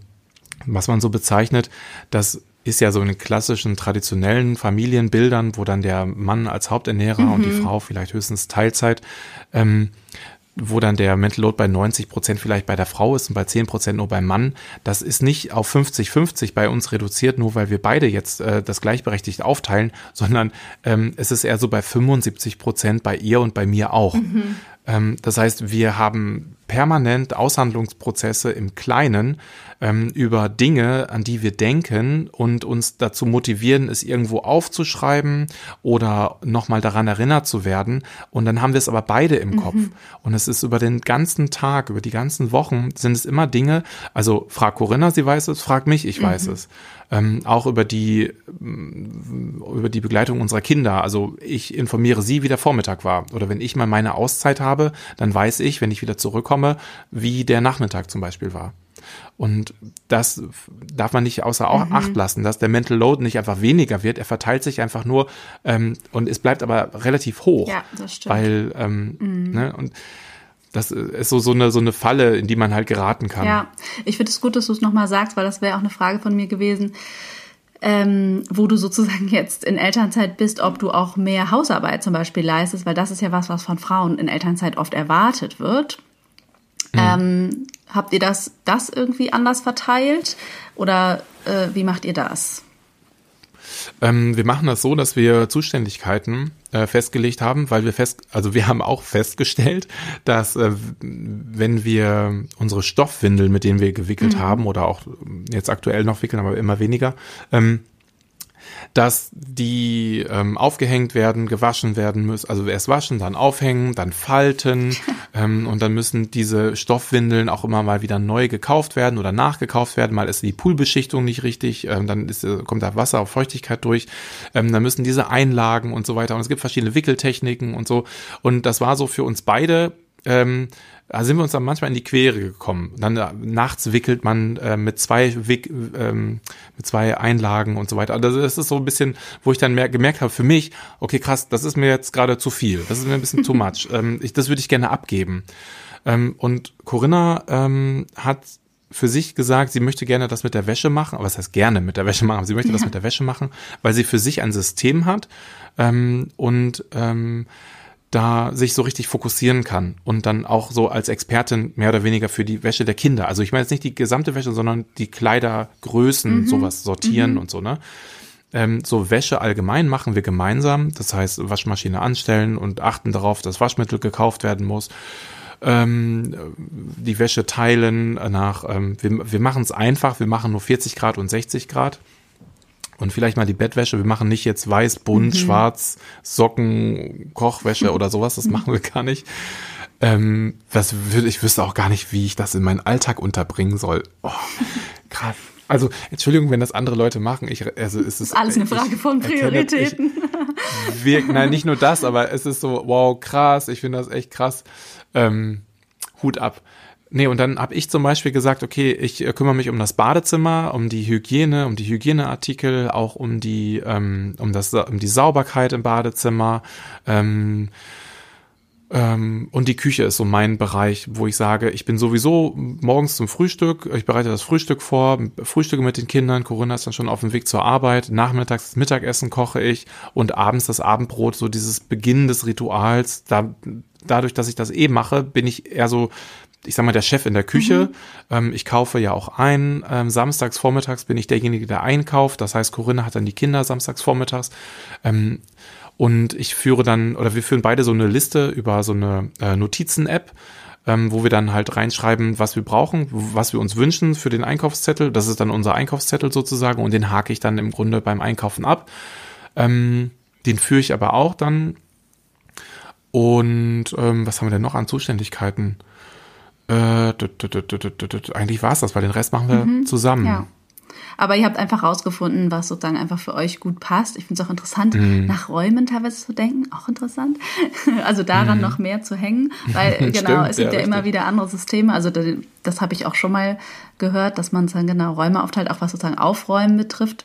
was man so bezeichnet, das ist ja so in klassischen traditionellen Familienbildern, wo dann der Mann als Haupternährer mhm. und die mhm. Frau vielleicht höchstens Teilzeit, ähm, wo dann der Mental Load bei 90 Prozent vielleicht bei der Frau ist und bei 10 Prozent nur beim Mann. Das ist nicht auf 50-50 bei uns reduziert, nur weil wir beide jetzt äh, das gleichberechtigt aufteilen, sondern ähm, es ist eher so bei 75 Prozent bei ihr und bei mir auch. Mhm. Ähm, das heißt, wir haben permanent Aushandlungsprozesse im Kleinen, ähm, über Dinge, an die wir denken und uns dazu motivieren, es irgendwo aufzuschreiben oder nochmal daran erinnert zu werden. Und dann haben wir es aber beide im mhm. Kopf. Und es ist über den ganzen Tag, über die ganzen Wochen sind es immer Dinge, also frag Corinna, sie weiß es, frag mich, ich weiß mhm. es. Ähm, auch über die, über die Begleitung unserer Kinder. Also ich informiere sie, wie der Vormittag war. Oder wenn ich mal meine Auszeit habe, dann weiß ich, wenn ich wieder zurückkomme, wie der Nachmittag zum Beispiel war. Und das darf man nicht außer mhm. Acht lassen, dass der Mental Load nicht einfach weniger wird. Er verteilt sich einfach nur ähm, und es bleibt aber relativ hoch. Ja, das stimmt. Weil, ähm, mhm. ne, und das ist so, so, eine, so eine Falle, in die man halt geraten kann. Ja, ich finde es gut, dass du es nochmal sagst, weil das wäre auch eine Frage von mir gewesen. Ähm, wo du sozusagen jetzt in Elternzeit bist, ob du auch mehr Hausarbeit zum Beispiel leistest, weil das ist ja was, was von Frauen in Elternzeit oft erwartet wird. Mhm. Ähm, habt ihr das, das irgendwie anders verteilt oder äh, wie macht ihr das? Ähm, wir machen das so, dass wir Zuständigkeiten äh, festgelegt haben, weil wir fest, also wir haben auch festgestellt, dass äh, wenn wir unsere Stoffwindeln, mit denen wir gewickelt mhm. haben oder auch jetzt aktuell noch wickeln, aber immer weniger, ähm, dass die ähm, aufgehängt werden, gewaschen werden müssen. Also erst waschen, dann aufhängen, dann falten ähm, und dann müssen diese Stoffwindeln auch immer mal wieder neu gekauft werden oder nachgekauft werden. Mal ist die Poolbeschichtung nicht richtig, ähm, dann ist, äh, kommt da Wasser auf Feuchtigkeit durch. Ähm, dann müssen diese Einlagen und so weiter. Und es gibt verschiedene Wickeltechniken und so. Und das war so für uns beide ähm, da sind wir uns dann manchmal in die Quere gekommen. Dann äh, nachts wickelt man äh, mit zwei Wick, ähm, mit zwei Einlagen und so weiter. Also das ist so ein bisschen, wo ich dann mehr, gemerkt habe für mich, okay, krass, das ist mir jetzt gerade zu viel. Das ist mir ein bisschen too much. Ähm, ich, das würde ich gerne abgeben. Ähm, und Corinna ähm, hat für sich gesagt, sie möchte gerne das mit der Wäsche machen, aber was heißt gerne mit der Wäsche machen, sie möchte ja. das mit der Wäsche machen, weil sie für sich ein System hat ähm, und ähm, da sich so richtig fokussieren kann und dann auch so als Expertin mehr oder weniger für die Wäsche der Kinder. Also ich meine jetzt nicht die gesamte Wäsche, sondern die Kleidergrößen, mhm. sowas sortieren mhm. und so, ne? Ähm, so Wäsche allgemein machen wir gemeinsam. Das heißt, Waschmaschine anstellen und achten darauf, dass Waschmittel gekauft werden muss. Ähm, die Wäsche teilen nach, ähm, wir, wir machen es einfach, wir machen nur 40 Grad und 60 Grad. Und vielleicht mal die Bettwäsche. Wir machen nicht jetzt weiß, bunt, mhm. schwarz, Socken, Kochwäsche oder sowas. Das machen wir gar nicht. Ähm, das würde, ich wüsste auch gar nicht, wie ich das in meinen Alltag unterbringen soll. Oh, krass. Also, Entschuldigung, wenn das andere Leute machen. Ich, also, es ist alles eine Frage von Prioritäten. Ich, wir, nein, nicht nur das, aber es ist so, wow, krass. Ich finde das echt krass. Ähm, Hut ab. Nee, und dann habe ich zum Beispiel gesagt, okay, ich äh, kümmere mich um das Badezimmer, um die Hygiene, um die Hygieneartikel, auch um die, ähm, um das, um die Sauberkeit im Badezimmer. Ähm, ähm, und die Küche ist so mein Bereich, wo ich sage, ich bin sowieso morgens zum Frühstück, ich bereite das Frühstück vor, frühstücke mit den Kindern, Corinna ist dann schon auf dem Weg zur Arbeit, nachmittags das Mittagessen koche ich und abends das Abendbrot, so dieses Beginn des Rituals. Da, dadurch, dass ich das eh mache, bin ich eher so ich sag mal, der Chef in der Küche. Mhm. Ähm, ich kaufe ja auch ein. Ähm, samstags vormittags bin ich derjenige, der einkauft. Das heißt, Corinna hat dann die Kinder samstags vormittags. Ähm, und ich führe dann, oder wir führen beide so eine Liste über so eine äh, Notizen-App, ähm, wo wir dann halt reinschreiben, was wir brauchen, was wir uns wünschen für den Einkaufszettel. Das ist dann unser Einkaufszettel sozusagen und den hake ich dann im Grunde beim Einkaufen ab. Ähm, den führe ich aber auch dann. Und ähm, was haben wir denn noch an Zuständigkeiten? Äh, eigentlich war es das, weil den Rest machen wir mhm, zusammen. Ja. Aber ihr habt einfach rausgefunden, was sozusagen einfach für euch gut passt. Ich finde es auch interessant, mhm. nach Räumen teilweise zu denken. Auch interessant. Also daran mhm. noch mehr zu hängen. Weil genau, Stimmt, es gibt ja, ja immer wieder andere Systeme. Also das, das habe ich auch schon mal gehört, dass man dann genau Räume aufteilt, auch was sozusagen Aufräumen betrifft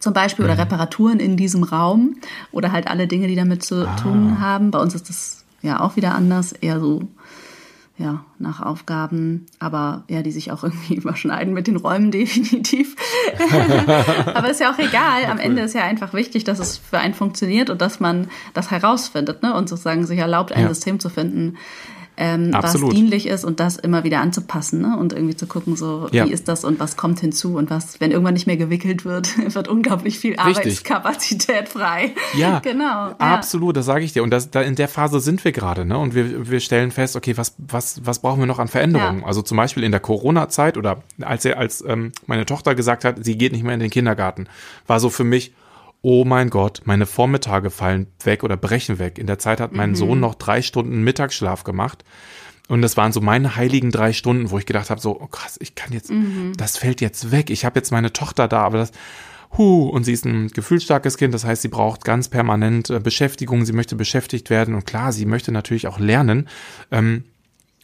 zum Beispiel oder mhm. Reparaturen in diesem Raum oder halt alle Dinge, die damit zu ah. tun haben. Bei uns ist das ja auch wieder anders, eher so ja, nach Aufgaben, aber ja, die sich auch irgendwie überschneiden mit den Räumen definitiv. aber ist ja auch egal. Am Ende ist ja einfach wichtig, dass es für einen funktioniert und dass man das herausfindet, ne? Und sozusagen sich erlaubt, ein ja. System zu finden, ähm, was dienlich ist und das immer wieder anzupassen ne? und irgendwie zu gucken, so ja. wie ist das und was kommt hinzu und was, wenn irgendwann nicht mehr gewickelt wird, wird unglaublich viel Richtig. Arbeitskapazität frei. Ja, genau. Ja. Absolut, das sage ich dir. Und das, da in der Phase sind wir gerade, ne? Und wir, wir stellen fest, okay, was, was, was brauchen wir noch an Veränderungen? Ja. Also zum Beispiel in der Corona-Zeit oder als er, als ähm, meine Tochter gesagt hat, sie geht nicht mehr in den Kindergarten, war so für mich, oh mein Gott, meine Vormittage fallen weg oder brechen weg. In der Zeit hat mein mhm. Sohn noch drei Stunden Mittagsschlaf gemacht. Und das waren so meine heiligen drei Stunden, wo ich gedacht habe, so, oh krass, ich kann jetzt, mhm. das fällt jetzt weg. Ich habe jetzt meine Tochter da, aber das, hu, und sie ist ein gefühlsstarkes Kind, das heißt, sie braucht ganz permanent äh, Beschäftigung, sie möchte beschäftigt werden und klar, sie möchte natürlich auch lernen. Ähm,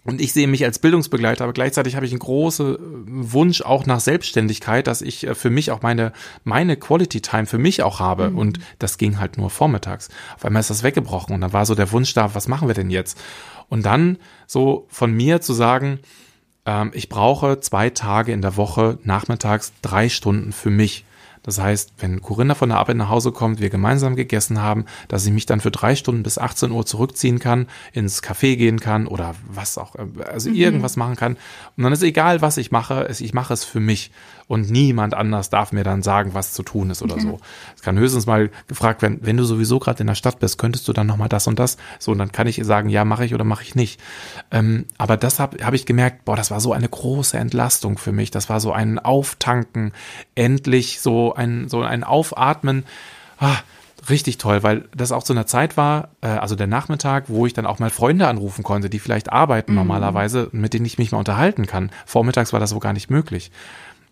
und ich sehe mich als Bildungsbegleiter, aber gleichzeitig habe ich einen großen Wunsch auch nach Selbstständigkeit, dass ich äh, für mich auch meine, meine Quality Time für mich auch habe. Mhm. Und das ging halt nur vormittags. Auf einmal ist das weggebrochen und dann war so der Wunsch da, was machen wir denn jetzt? Und dann so von mir zu sagen, ähm, ich brauche zwei Tage in der Woche nachmittags drei Stunden für mich. Das heißt, wenn Corinna von der Arbeit nach Hause kommt, wir gemeinsam gegessen haben, dass ich mich dann für drei Stunden bis 18 Uhr zurückziehen kann, ins Café gehen kann oder was auch, also mhm. irgendwas machen kann. Und dann ist egal, was ich mache, ich mache es für mich und niemand anders darf mir dann sagen, was zu tun ist oder mhm. so. Es kann höchstens mal gefragt werden, wenn du sowieso gerade in der Stadt bist, könntest du dann nochmal das und das? So, und dann kann ich sagen, ja, mache ich oder mache ich nicht. Ähm, aber das habe hab ich gemerkt, boah, das war so eine große Entlastung für mich. Das war so ein Auftanken, endlich so ein, so ein Aufatmen. Ah, richtig toll, weil das auch zu einer Zeit war, äh, also der Nachmittag, wo ich dann auch mal Freunde anrufen konnte, die vielleicht arbeiten mhm. normalerweise, mit denen ich mich mal unterhalten kann. Vormittags war das so gar nicht möglich.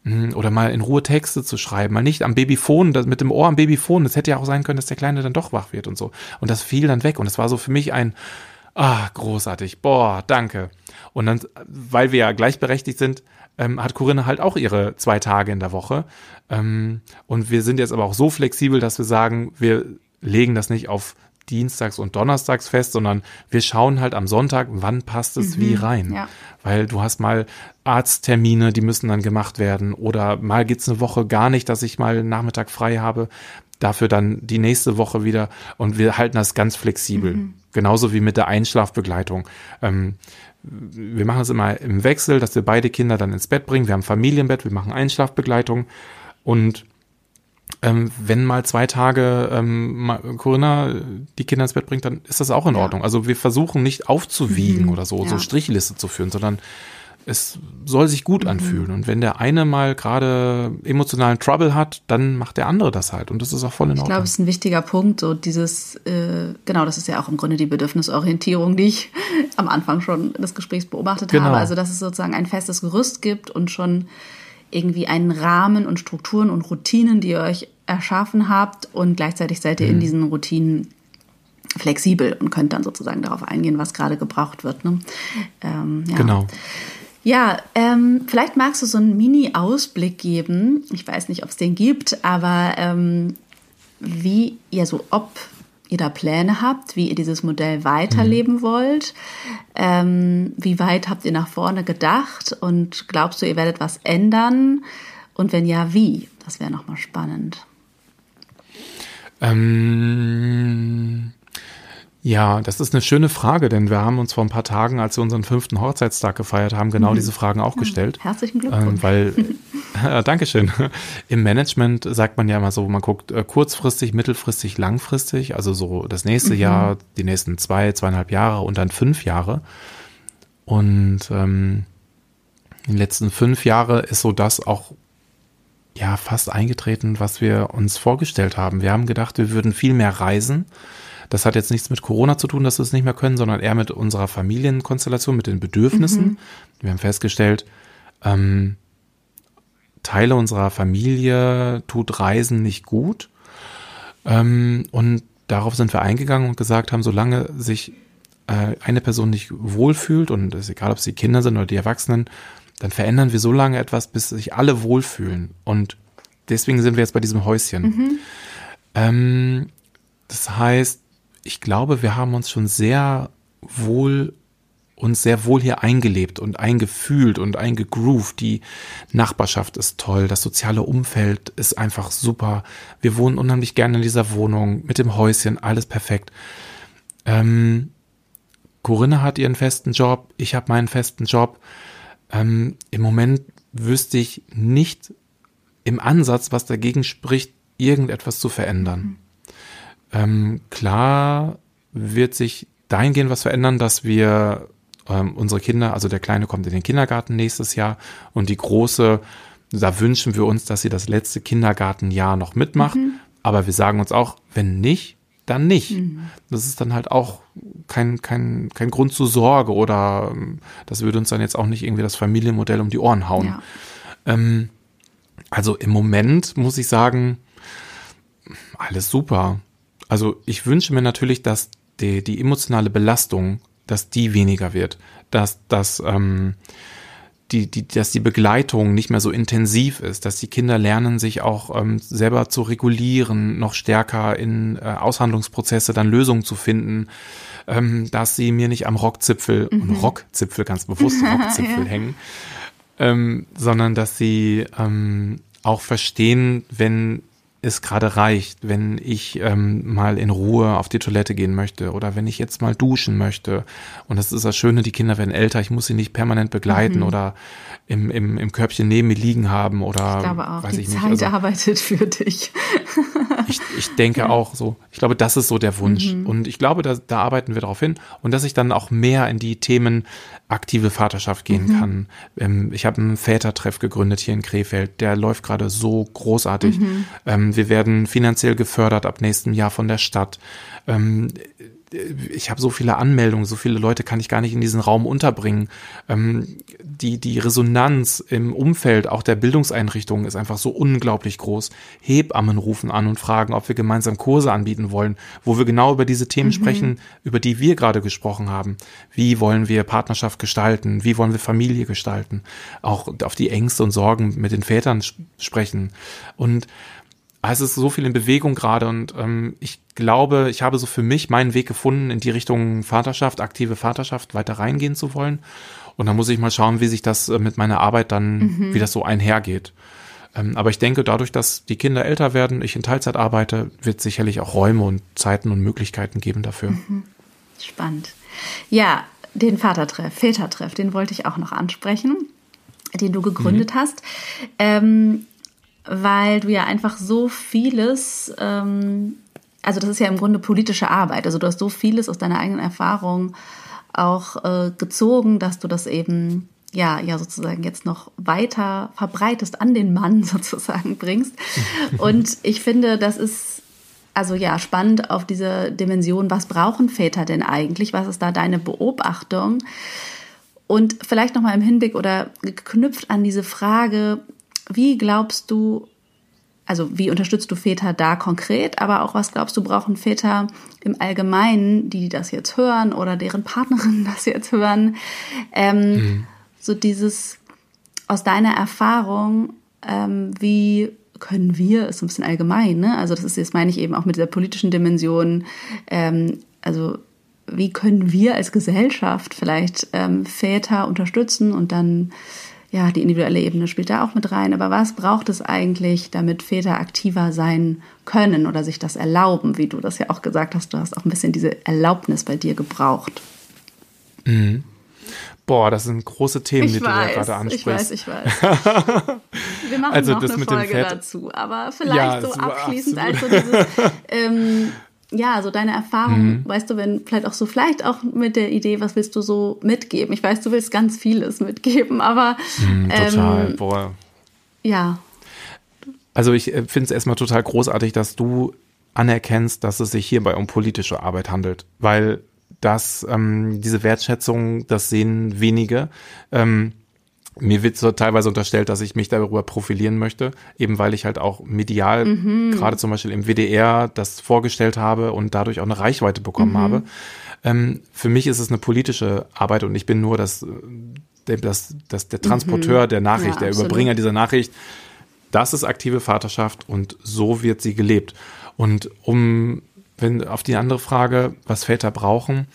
Mhm, oder mal in Ruhe Texte zu schreiben, mal nicht am Babyphone, das, mit dem Ohr am Babyphone. Das hätte ja auch sein können, dass der Kleine dann doch wach wird und so. Und das fiel dann weg. Und das war so für mich ein, ah, großartig, boah, danke. Und dann, weil wir ja gleichberechtigt sind, ähm, hat Corinna halt auch ihre zwei Tage in der Woche. Ähm, und wir sind jetzt aber auch so flexibel, dass wir sagen, wir legen das nicht auf dienstags und donnerstags fest, sondern wir schauen halt am Sonntag, wann passt es mhm, wie rein. Ja. Weil du hast mal Arzttermine, die müssen dann gemacht werden oder mal geht's eine Woche gar nicht, dass ich mal Nachmittag frei habe, dafür dann die nächste Woche wieder und wir halten das ganz flexibel. Mhm. Genauso wie mit der Einschlafbegleitung. Ähm, wir machen es immer im Wechsel, dass wir beide Kinder dann ins Bett bringen. Wir haben Familienbett, wir machen Einschlafbegleitung und ähm, wenn mal zwei Tage ähm, Corinna die Kinder ins Bett bringt, dann ist das auch in Ordnung. Also wir versuchen nicht aufzuwiegen mhm, oder so, ja. so Strichliste zu führen, sondern es soll sich gut mhm. anfühlen. Und wenn der eine mal gerade emotionalen Trouble hat, dann macht der andere das halt. Und das ist auch voll in Ordnung. Ich glaube, es ist ein wichtiger Punkt, so dieses, äh, genau, das ist ja auch im Grunde die Bedürfnisorientierung, die ich am Anfang schon des Gesprächs beobachtet genau. habe. Also, dass es sozusagen ein festes Gerüst gibt und schon irgendwie einen Rahmen und Strukturen und Routinen, die ihr euch erschaffen habt und gleichzeitig seid ihr mhm. in diesen Routinen flexibel und könnt dann sozusagen darauf eingehen, was gerade gebraucht wird. Ne? Ähm, ja. Genau. Ja, ähm, vielleicht magst du so einen Mini-Ausblick geben. Ich weiß nicht, ob es den gibt, aber ähm, wie, ja, so ob ihr da Pläne habt, wie ihr dieses Modell weiterleben mhm. wollt. Ähm, wie weit habt ihr nach vorne gedacht und glaubst du, ihr werdet was ändern? Und wenn ja, wie? Das wäre nochmal spannend. Ähm, ja, das ist eine schöne Frage, denn wir haben uns vor ein paar Tagen, als wir unseren fünften Hochzeitstag gefeiert haben, genau mhm. diese Fragen auch gestellt. Herzlichen Glückwunsch. Ähm, weil, äh, Dankeschön. Im Management sagt man ja immer so, man guckt äh, kurzfristig, mittelfristig, langfristig, also so das nächste mhm. Jahr, die nächsten zwei, zweieinhalb Jahre und dann fünf Jahre. Und ähm, in den letzten fünf Jahre ist so das auch ja fast eingetreten, was wir uns vorgestellt haben. Wir haben gedacht, wir würden viel mehr reisen das hat jetzt nichts mit Corona zu tun, dass wir es nicht mehr können, sondern eher mit unserer Familienkonstellation, mit den Bedürfnissen. Mhm. Wir haben festgestellt, ähm, Teile unserer Familie tut Reisen nicht gut. Ähm, und darauf sind wir eingegangen und gesagt haben, solange sich äh, eine Person nicht wohlfühlt, und es ist egal, ob es die Kinder sind oder die Erwachsenen, dann verändern wir so lange etwas, bis sich alle wohlfühlen. Und deswegen sind wir jetzt bei diesem Häuschen. Mhm. Ähm, das heißt, ich glaube, wir haben uns schon sehr wohl uns sehr wohl hier eingelebt und eingefühlt und eingegroovt. Die Nachbarschaft ist toll, das soziale Umfeld ist einfach super. Wir wohnen unheimlich gerne in dieser Wohnung mit dem Häuschen, alles perfekt. Ähm, Corinna hat ihren festen Job, ich habe meinen festen Job. Ähm, Im Moment wüsste ich nicht im Ansatz, was dagegen spricht, irgendetwas zu verändern. Mhm. Ähm, klar wird sich dahingehend was verändern, dass wir ähm, unsere Kinder, also der Kleine kommt in den Kindergarten nächstes Jahr und die Große, da wünschen wir uns, dass sie das letzte Kindergartenjahr noch mitmacht. Mhm. Aber wir sagen uns auch, wenn nicht, dann nicht. Mhm. Das ist dann halt auch kein, kein, kein Grund zur Sorge oder ähm, das würde uns dann jetzt auch nicht irgendwie das Familienmodell um die Ohren hauen. Ja. Ähm, also im Moment muss ich sagen, alles super. Also ich wünsche mir natürlich, dass die, die emotionale Belastung, dass die weniger wird, dass, dass, ähm, die, die, dass die Begleitung nicht mehr so intensiv ist, dass die Kinder lernen, sich auch ähm, selber zu regulieren, noch stärker in äh, Aushandlungsprozesse dann Lösungen zu finden, ähm, dass sie mir nicht am Rockzipfel, mhm. Rockzipfel ganz bewusst Rockzipfel ja. hängen, ähm, sondern dass sie ähm, auch verstehen, wenn es gerade reicht, wenn ich ähm, mal in Ruhe auf die Toilette gehen möchte oder wenn ich jetzt mal duschen möchte. Und das ist das Schöne, die Kinder werden älter, ich muss sie nicht permanent begleiten mhm. oder im, im, im Körbchen neben mir liegen haben oder ich glaube auch, weiß die ich Zeit nicht. Also, arbeitet für dich. Ich, ich denke auch so. Ich glaube, das ist so der Wunsch. Mhm. Und ich glaube, da, da arbeiten wir darauf hin und dass ich dann auch mehr in die Themen aktive Vaterschaft gehen mhm. kann. Ähm, ich habe einen Vätertreff gegründet hier in Krefeld. Der läuft gerade so großartig. Mhm. Ähm, wir werden finanziell gefördert ab nächstem Jahr von der Stadt. Ähm, ich habe so viele Anmeldungen, so viele Leute kann ich gar nicht in diesen Raum unterbringen. Ähm, die, die Resonanz im Umfeld auch der Bildungseinrichtungen ist einfach so unglaublich groß. Hebammen rufen an und fragen, ob wir gemeinsam Kurse anbieten wollen, wo wir genau über diese Themen mhm. sprechen, über die wir gerade gesprochen haben. Wie wollen wir Partnerschaft gestalten? Wie wollen wir Familie gestalten? Auch auf die Ängste und Sorgen mit den Vätern sprechen. Und es ist so viel in Bewegung gerade und ähm, ich glaube, ich habe so für mich meinen Weg gefunden, in die Richtung Vaterschaft, aktive Vaterschaft weiter reingehen zu wollen. Und dann muss ich mal schauen, wie sich das äh, mit meiner Arbeit dann, mhm. wie das so einhergeht. Ähm, aber ich denke, dadurch, dass die Kinder älter werden, ich in Teilzeit arbeite, wird sicherlich auch Räume und Zeiten und Möglichkeiten geben dafür. Mhm. Spannend. Ja, den Vatertreff, Vätertreff, den wollte ich auch noch ansprechen, den du gegründet mhm. hast. Ähm, weil du ja einfach so vieles, ähm, also das ist ja im Grunde politische Arbeit, also du hast so vieles aus deiner eigenen Erfahrung auch äh, gezogen, dass du das eben ja, ja sozusagen jetzt noch weiter verbreitest an den Mann sozusagen bringst. Und ich finde, das ist also ja spannend auf diese Dimension, was brauchen Väter denn eigentlich? Was ist da deine Beobachtung? Und vielleicht nochmal im Hinblick oder geknüpft an diese Frage, wie glaubst du, also wie unterstützt du Väter da konkret, aber auch was glaubst du, brauchen Väter im Allgemeinen, die das jetzt hören oder deren Partnerinnen das jetzt hören, ähm, mhm. so dieses aus deiner Erfahrung, ähm, wie können wir, ist ein bisschen allgemein, ne? Also das ist jetzt meine ich eben auch mit dieser politischen Dimension, ähm, also wie können wir als Gesellschaft vielleicht ähm, Väter unterstützen und dann ja, die individuelle Ebene spielt da auch mit rein. Aber was braucht es eigentlich, damit Väter aktiver sein können oder sich das erlauben, wie du das ja auch gesagt hast? Du hast auch ein bisschen diese Erlaubnis bei dir gebraucht. Mhm. Boah, das sind große Themen, ich die weiß, du da gerade ansprichst. Ich weiß, ich weiß. Wir machen also noch eine Folge dazu, aber vielleicht ja, so abschließend als so dieses ähm, ja, so deine Erfahrung, mhm. weißt du, wenn vielleicht auch so, vielleicht auch mit der Idee, was willst du so mitgeben? Ich weiß, du willst ganz vieles mitgeben, aber mhm, total, ähm, boah. Ja. Also ich äh, finde es erstmal total großartig, dass du anerkennst, dass es sich hierbei um politische Arbeit handelt, weil das ähm, diese Wertschätzung, das sehen wenige. Ähm, mir wird so teilweise unterstellt, dass ich mich darüber profilieren möchte, eben weil ich halt auch medial, mhm. gerade zum Beispiel im WDR, das vorgestellt habe und dadurch auch eine Reichweite bekommen mhm. habe. Ähm, für mich ist es eine politische Arbeit und ich bin nur das, das, das der Transporteur mhm. der Nachricht, ja, der absolut. Überbringer dieser Nachricht. Das ist aktive Vaterschaft und so wird sie gelebt. Und um, wenn auf die andere Frage, was Väter brauchen,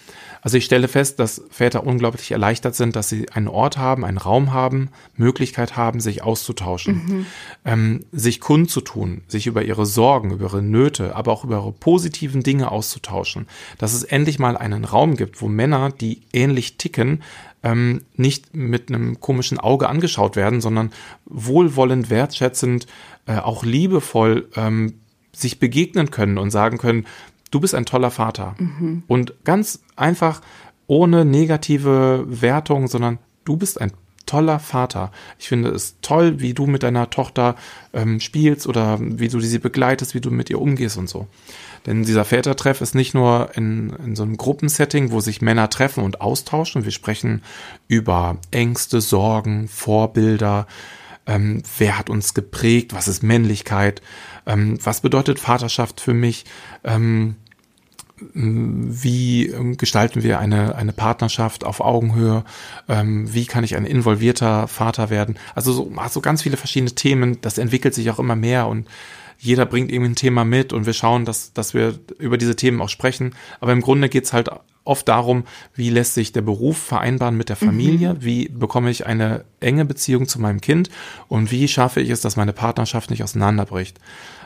also ich stelle fest, dass Väter unglaublich erleichtert sind, dass sie einen Ort haben, einen Raum haben, Möglichkeit haben, sich auszutauschen, mhm. ähm, sich kundzutun, sich über ihre Sorgen, über ihre Nöte, aber auch über ihre positiven Dinge auszutauschen. Dass es endlich mal einen Raum gibt, wo Männer, die ähnlich ticken, ähm, nicht mit einem komischen Auge angeschaut werden, sondern wohlwollend, wertschätzend, äh, auch liebevoll ähm, sich begegnen können und sagen können, du bist ein toller Vater. Mhm. Und ganz einfach, ohne negative Wertung, sondern du bist ein toller Vater. Ich finde es toll, wie du mit deiner Tochter ähm, spielst oder wie du sie begleitest, wie du mit ihr umgehst und so. Denn dieser Vätertreff ist nicht nur in, in so einem Gruppensetting, wo sich Männer treffen und austauschen. Wir sprechen über Ängste, Sorgen, Vorbilder. Ähm, wer hat uns geprägt? Was ist Männlichkeit? Ähm, was bedeutet Vaterschaft für mich? Ähm, wie ähm, gestalten wir eine, eine Partnerschaft auf Augenhöhe, ähm, wie kann ich ein involvierter Vater werden. Also so, so ganz viele verschiedene Themen, das entwickelt sich auch immer mehr und jeder bringt irgendwie ein Thema mit und wir schauen, dass, dass wir über diese Themen auch sprechen. Aber im Grunde geht's halt oft darum, wie lässt sich der Beruf vereinbaren mit der Familie, mhm. wie bekomme ich eine enge Beziehung zu meinem Kind und wie schaffe ich es, dass meine Partnerschaft nicht auseinanderbricht.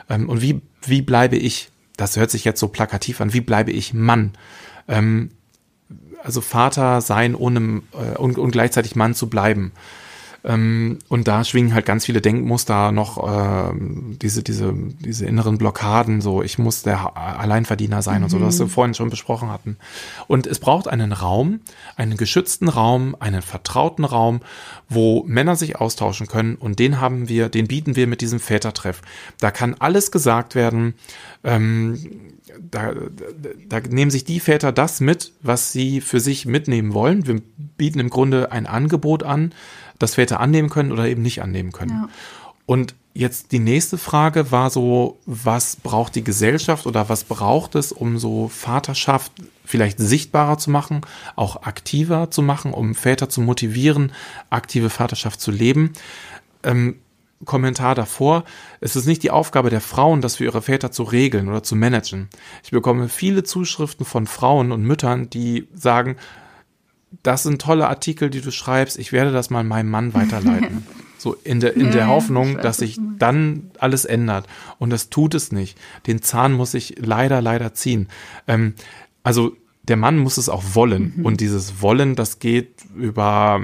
Ähm, und wie, wie bleibe ich das hört sich jetzt so plakativ an, wie bleibe ich Mann? Ähm, also Vater sein, ohne äh, und, und gleichzeitig Mann zu bleiben. Ähm, und da schwingen halt ganz viele Denkmuster noch, äh, diese, diese, diese inneren Blockaden, so ich muss der Alleinverdiener sein mhm. und so, was wir mhm. vorhin schon besprochen hatten. Und es braucht einen Raum, einen geschützten Raum, einen vertrauten Raum, wo Männer sich austauschen können und den haben wir, den bieten wir mit diesem Vätertreff. Da kann alles gesagt werden, ähm, da, da, da nehmen sich die Väter das mit, was sie für sich mitnehmen wollen. Wir bieten im Grunde ein Angebot an, das Väter annehmen können oder eben nicht annehmen können. Ja. Und jetzt die nächste Frage war so, was braucht die Gesellschaft oder was braucht es, um so Vaterschaft vielleicht sichtbarer zu machen, auch aktiver zu machen, um Väter zu motivieren, aktive Vaterschaft zu leben? Ähm, Kommentar davor, es ist nicht die Aufgabe der Frauen, das für ihre Väter zu regeln oder zu managen. Ich bekomme viele Zuschriften von Frauen und Müttern, die sagen, das sind tolle Artikel, die du schreibst, ich werde das mal meinem Mann weiterleiten. so in der, in der Hoffnung, dass sich dann alles ändert. Und das tut es nicht. Den Zahn muss ich leider, leider ziehen. Ähm, also der Mann muss es auch wollen. Mhm. Und dieses Wollen, das geht über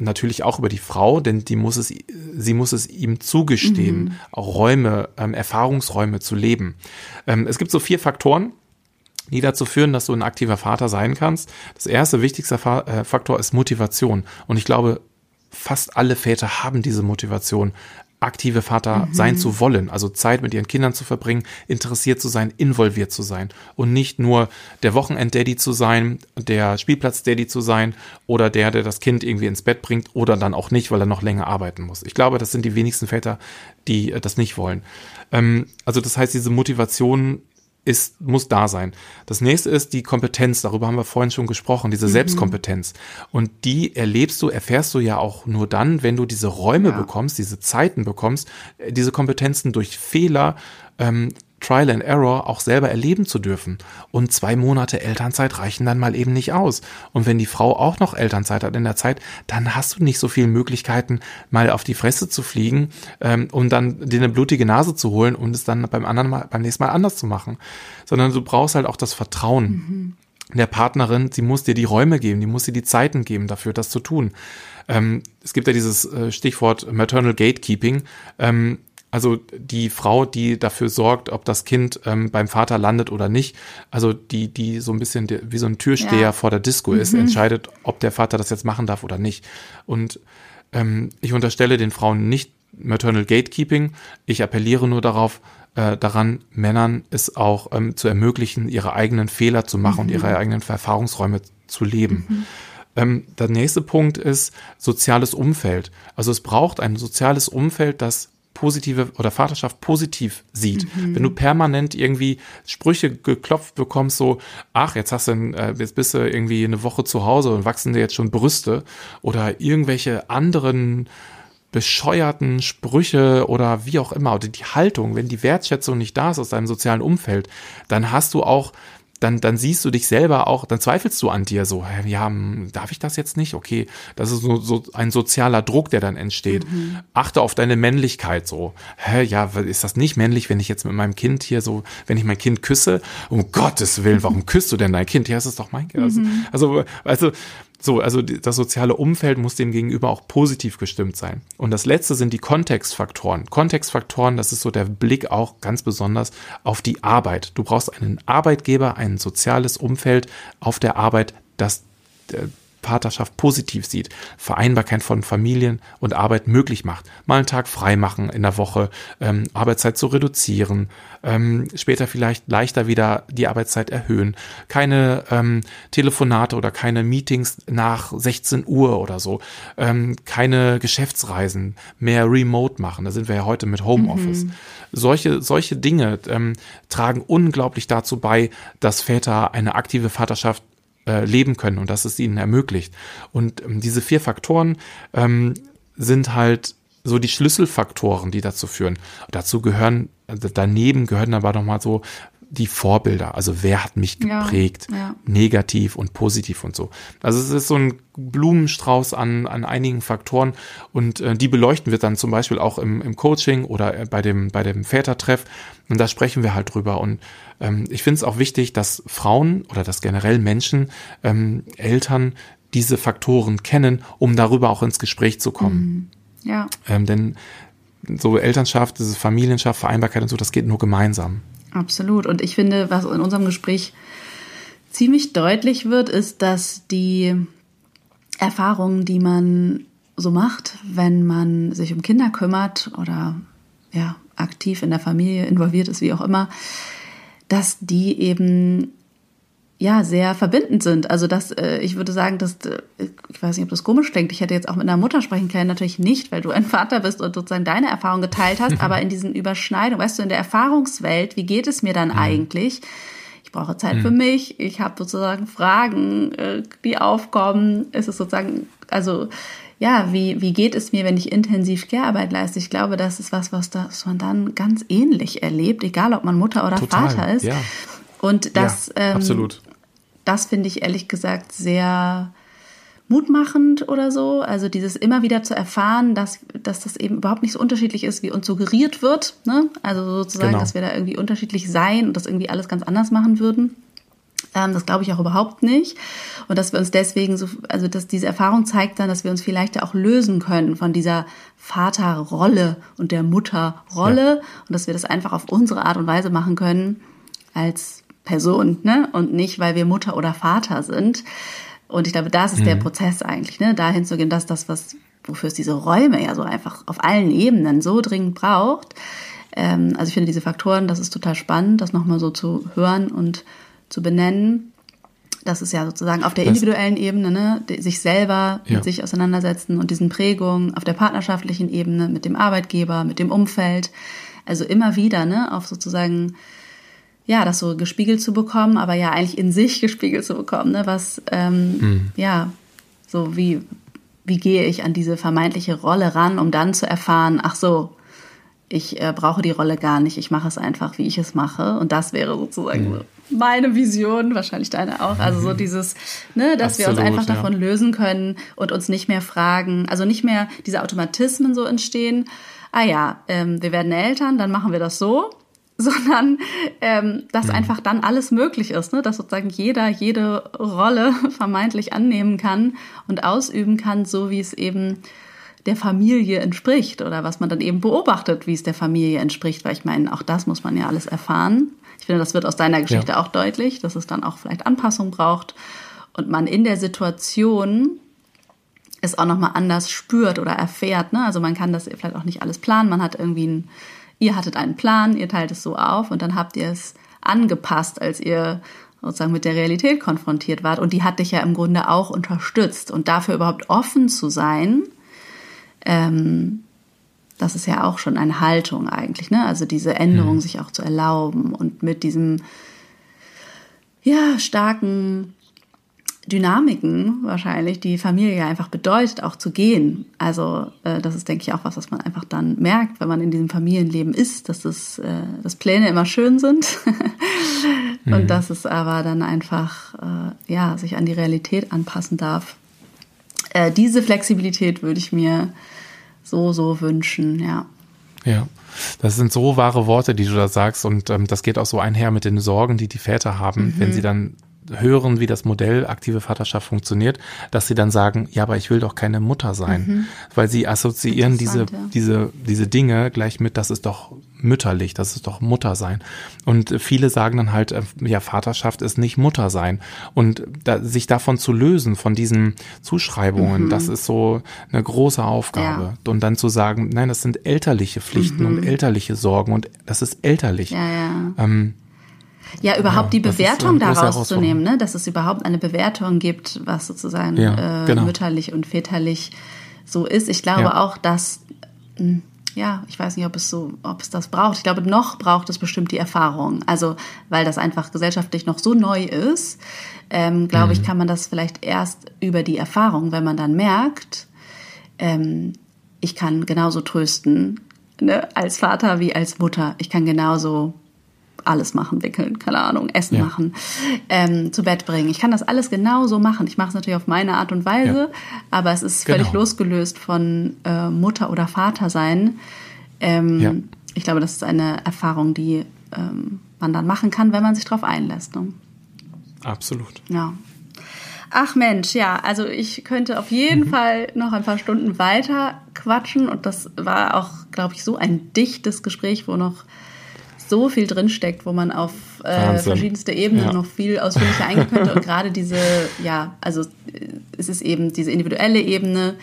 natürlich auch über die Frau, denn die muss es, sie muss es ihm zugestehen, mhm. auch Räume, ähm, Erfahrungsräume zu leben. Ähm, es gibt so vier Faktoren, die dazu führen, dass du ein aktiver Vater sein kannst. Das erste wichtigste äh, Faktor ist Motivation. Und ich glaube, fast alle Väter haben diese Motivation, aktive Vater mhm. sein zu wollen, also Zeit mit ihren Kindern zu verbringen, interessiert zu sein, involviert zu sein und nicht nur der Wochenend-Daddy zu sein, der Spielplatz-Daddy zu sein oder der, der das Kind irgendwie ins Bett bringt oder dann auch nicht, weil er noch länger arbeiten muss. Ich glaube, das sind die wenigsten Väter, die äh, das nicht wollen. Ähm, also das heißt, diese Motivation ist, muss da sein. Das nächste ist die Kompetenz, darüber haben wir vorhin schon gesprochen, diese mhm. Selbstkompetenz. Und die erlebst du, erfährst du ja auch nur dann, wenn du diese Räume ja. bekommst, diese Zeiten bekommst, äh, diese Kompetenzen durch Fehler ähm, Trial and Error auch selber erleben zu dürfen. Und zwei Monate Elternzeit reichen dann mal eben nicht aus. Und wenn die Frau auch noch Elternzeit hat in der Zeit, dann hast du nicht so viele Möglichkeiten, mal auf die Fresse zu fliegen, ähm, um dann dir eine blutige Nase zu holen und es dann beim anderen mal, beim nächsten Mal anders zu machen. Sondern du brauchst halt auch das Vertrauen. Mhm. Der Partnerin, sie muss dir die Räume geben, die muss dir die Zeiten geben dafür, das zu tun. Ähm, es gibt ja dieses äh, Stichwort Maternal Gatekeeping. Ähm, also die Frau, die dafür sorgt, ob das Kind ähm, beim Vater landet oder nicht, also die, die so ein bisschen wie so ein Türsteher ja. vor der Disco ist, mhm. entscheidet, ob der Vater das jetzt machen darf oder nicht. Und ähm, ich unterstelle den Frauen nicht Maternal Gatekeeping. Ich appelliere nur darauf, äh, daran, Männern es auch ähm, zu ermöglichen, ihre eigenen Fehler zu machen mhm. und ihre eigenen Erfahrungsräume zu leben. Mhm. Ähm, der nächste Punkt ist soziales Umfeld. Also es braucht ein soziales Umfeld, das positive oder Vaterschaft positiv sieht. Mhm. Wenn du permanent irgendwie Sprüche geklopft bekommst, so, ach, jetzt hast du, äh, jetzt bist du irgendwie eine Woche zu Hause und wachsen dir jetzt schon Brüste oder irgendwelche anderen bescheuerten Sprüche oder wie auch immer, oder die Haltung, wenn die Wertschätzung nicht da ist aus deinem sozialen Umfeld, dann hast du auch dann, dann siehst du dich selber auch, dann zweifelst du an dir so, ja, hm, darf ich das jetzt nicht? Okay, das ist so, so ein sozialer Druck, der dann entsteht. Mhm. Achte auf deine Männlichkeit so. Hä, ja, ist das nicht männlich, wenn ich jetzt mit meinem Kind hier so, wenn ich mein Kind küsse? Um Gottes Willen, warum küsst du denn dein Kind? Ja, es ist doch mein Kind. Mhm. Also, also, so, also das soziale Umfeld muss dem gegenüber auch positiv gestimmt sein. Und das letzte sind die Kontextfaktoren. Kontextfaktoren, das ist so der Blick auch ganz besonders auf die Arbeit. Du brauchst einen Arbeitgeber, ein soziales Umfeld auf der Arbeit, das äh, Vaterschaft positiv sieht, Vereinbarkeit von Familien und Arbeit möglich macht, mal einen Tag frei machen in der Woche, ähm, Arbeitszeit zu reduzieren, ähm, später vielleicht leichter wieder die Arbeitszeit erhöhen, keine ähm, Telefonate oder keine Meetings nach 16 Uhr oder so, ähm, keine Geschäftsreisen, mehr Remote machen. Da sind wir ja heute mit Homeoffice. Mhm. Solche, solche Dinge ähm, tragen unglaublich dazu bei, dass Väter eine aktive Vaterschaft äh, leben können und dass es ihnen ermöglicht. Und ähm, diese vier Faktoren ähm, sind halt so die Schlüsselfaktoren, die dazu führen. Dazu gehören, daneben gehören aber nochmal so die Vorbilder, also wer hat mich geprägt, ja, ja. negativ und positiv und so. Also es ist so ein Blumenstrauß an, an einigen Faktoren und äh, die beleuchten wir dann zum Beispiel auch im, im Coaching oder äh, bei dem, bei dem Vätertreff und da sprechen wir halt drüber und ähm, ich finde es auch wichtig, dass Frauen oder dass generell Menschen, ähm, Eltern diese Faktoren kennen, um darüber auch ins Gespräch zu kommen. Mhm. Ja. Ähm, denn so Elternschaft, diese Familienschaft, Vereinbarkeit und so, das geht nur gemeinsam. Absolut. Und ich finde, was in unserem Gespräch ziemlich deutlich wird, ist, dass die Erfahrungen, die man so macht, wenn man sich um Kinder kümmert oder ja, aktiv in der Familie involviert ist, wie auch immer, dass die eben ja sehr verbindend sind. Also dass äh, ich würde sagen, dass äh, ich weiß nicht, ob das komisch klingt. Ich hätte jetzt auch mit einer Mutter sprechen können, natürlich nicht, weil du ein Vater bist und sozusagen deine Erfahrung geteilt hast. aber in diesen Überschneidungen, weißt du, in der Erfahrungswelt, wie geht es mir dann mhm. eigentlich? Ich brauche Zeit mhm. für mich. Ich habe sozusagen Fragen, äh, die aufkommen. Es ist sozusagen, also ja, wie, wie geht es mir, wenn ich intensiv Care-Arbeit leiste? Ich glaube, das ist was, was, das man dann ganz ähnlich erlebt, egal ob man Mutter oder Total, Vater ist. Ja. Und das, ja, ähm, absolut das finde ich ehrlich gesagt sehr mutmachend oder so. Also dieses immer wieder zu erfahren, dass, dass das eben überhaupt nicht so unterschiedlich ist, wie uns suggeriert wird. Ne? Also sozusagen, genau. dass wir da irgendwie unterschiedlich sein und das irgendwie alles ganz anders machen würden. Ähm, das glaube ich auch überhaupt nicht. Und dass wir uns deswegen so, also dass diese Erfahrung zeigt dann, dass wir uns vielleicht auch lösen können von dieser Vaterrolle und der Mutterrolle ja. und dass wir das einfach auf unsere Art und Weise machen können als Person, ne? Und nicht, weil wir Mutter oder Vater sind. Und ich glaube, das ist mhm. der Prozess eigentlich, ne? Dahin zu gehen, dass das, was wofür es diese Räume ja so einfach auf allen Ebenen so dringend braucht. Ähm, also ich finde diese Faktoren, das ist total spannend, das nochmal so zu hören und zu benennen. Das ist ja sozusagen auf der individuellen Ebene, ne, sich selber ja. mit sich auseinandersetzen und diesen Prägungen auf der partnerschaftlichen Ebene mit dem Arbeitgeber, mit dem Umfeld. Also immer wieder, ne, auf sozusagen ja, das so gespiegelt zu bekommen, aber ja eigentlich in sich gespiegelt zu bekommen, ne? Was, ähm, mhm. ja, so wie, wie gehe ich an diese vermeintliche Rolle ran, um dann zu erfahren, ach so, ich äh, brauche die Rolle gar nicht, ich mache es einfach, wie ich es mache. Und das wäre sozusagen mhm. meine Vision, wahrscheinlich deine auch. Also so mhm. dieses, ne, dass Absolut, wir uns einfach ja. davon lösen können und uns nicht mehr fragen, also nicht mehr diese Automatismen so entstehen. Ah ja, ähm, wir werden Eltern, dann machen wir das so sondern ähm, dass mhm. einfach dann alles möglich ist, ne? dass sozusagen jeder jede Rolle vermeintlich annehmen kann und ausüben kann, so wie es eben der Familie entspricht oder was man dann eben beobachtet, wie es der Familie entspricht, weil ich meine, auch das muss man ja alles erfahren. Ich finde, das wird aus deiner Geschichte ja. auch deutlich, dass es dann auch vielleicht Anpassung braucht und man in der Situation es auch nochmal anders spürt oder erfährt. Ne? Also man kann das vielleicht auch nicht alles planen, man hat irgendwie ein ihr hattet einen Plan, ihr teilt es so auf und dann habt ihr es angepasst, als ihr sozusagen mit der Realität konfrontiert wart. Und die hat dich ja im Grunde auch unterstützt. Und dafür überhaupt offen zu sein, ähm, das ist ja auch schon eine Haltung eigentlich, ne? Also diese Änderung mhm. sich auch zu erlauben und mit diesem ja starken Dynamiken wahrscheinlich, die Familie einfach bedeutet, auch zu gehen. Also äh, das ist, denke ich, auch was, was man einfach dann merkt, wenn man in diesem Familienleben ist, dass das, äh, dass Pläne immer schön sind und mhm. dass es aber dann einfach äh, ja sich an die Realität anpassen darf. Äh, diese Flexibilität würde ich mir so so wünschen, ja. Ja. Das sind so wahre Worte, die du da sagst und ähm, das geht auch so einher mit den Sorgen, die die Väter haben, mhm. wenn sie dann hören, wie das Modell aktive Vaterschaft funktioniert, dass sie dann sagen, ja, aber ich will doch keine Mutter sein, mhm. weil sie assoziieren diese, ja. diese, diese Dinge gleich mit, das ist doch mütterlich, das ist doch Mutter sein. Und viele sagen dann halt, äh, ja, Vaterschaft ist nicht Mutter sein. Und da, sich davon zu lösen, von diesen Zuschreibungen, mhm. das ist so eine große Aufgabe. Ja. Und dann zu sagen, nein, das sind elterliche Pflichten mhm. und elterliche Sorgen und das ist elterlich. Ja. Ähm, ja, überhaupt ja, die Bewertung daraus zu nehmen, ne? dass es überhaupt eine Bewertung gibt, was sozusagen ja, äh, genau. mütterlich und väterlich so ist. Ich glaube ja. auch, dass, hm, ja, ich weiß nicht, ob es so, ob es das braucht. Ich glaube, noch braucht es bestimmt die Erfahrung. Also, weil das einfach gesellschaftlich noch so neu ist, ähm, glaube mhm. ich, kann man das vielleicht erst über die Erfahrung, wenn man dann merkt, ähm, ich kann genauso trösten, ne, als Vater wie als Mutter. Ich kann genauso alles machen, wickeln, keine Ahnung, Essen ja. machen, ähm, zu Bett bringen. Ich kann das alles genauso machen. Ich mache es natürlich auf meine Art und Weise, ja. aber es ist genau. völlig losgelöst von äh, Mutter oder Vater sein. Ähm, ja. Ich glaube, das ist eine Erfahrung, die ähm, man dann machen kann, wenn man sich darauf einlässt. Ne? Absolut. Ja. Ach Mensch, ja, also ich könnte auf jeden mhm. Fall noch ein paar Stunden weiter quatschen und das war auch, glaube ich, so ein dichtes Gespräch, wo noch so viel drinsteckt, wo man auf äh, verschiedenste Ebenen ja. noch viel ausführlicher eingehen könnte. Und gerade diese, ja, also es ist eben diese individuelle Ebene,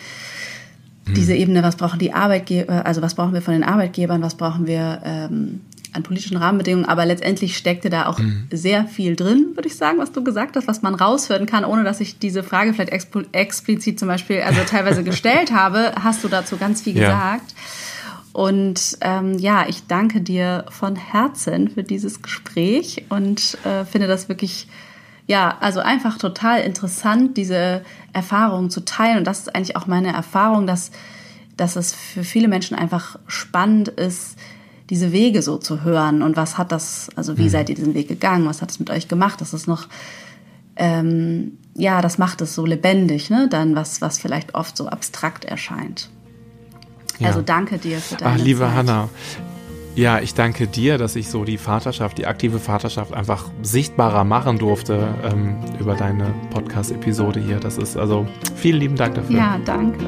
hm. diese Ebene, was brauchen die Arbeitgeber, also was brauchen wir von den Arbeitgebern, was brauchen wir ähm, an politischen Rahmenbedingungen, aber letztendlich steckte da auch mhm. sehr viel drin, würde ich sagen, was du gesagt hast, was man raushören kann, ohne dass ich diese Frage vielleicht explizit zum Beispiel, also teilweise gestellt habe, hast du dazu ganz viel ja. gesagt. Und ähm, ja, ich danke dir von Herzen für dieses Gespräch und äh, finde das wirklich, ja, also einfach total interessant, diese Erfahrungen zu teilen. Und das ist eigentlich auch meine Erfahrung, dass, dass es für viele Menschen einfach spannend ist, diese Wege so zu hören. Und was hat das, also wie mhm. seid ihr diesen Weg gegangen? Was hat es mit euch gemacht? Das ist noch, ähm, ja, das macht es so lebendig, ne? Dann was, was vielleicht oft so abstrakt erscheint. Ja. Also danke dir für deine Ach, liebe Zeit. Hanna. Ja, ich danke dir, dass ich so die Vaterschaft, die aktive Vaterschaft einfach sichtbarer machen durfte ähm, über deine Podcast-Episode hier. Das ist also vielen lieben Dank dafür. Ja, danke.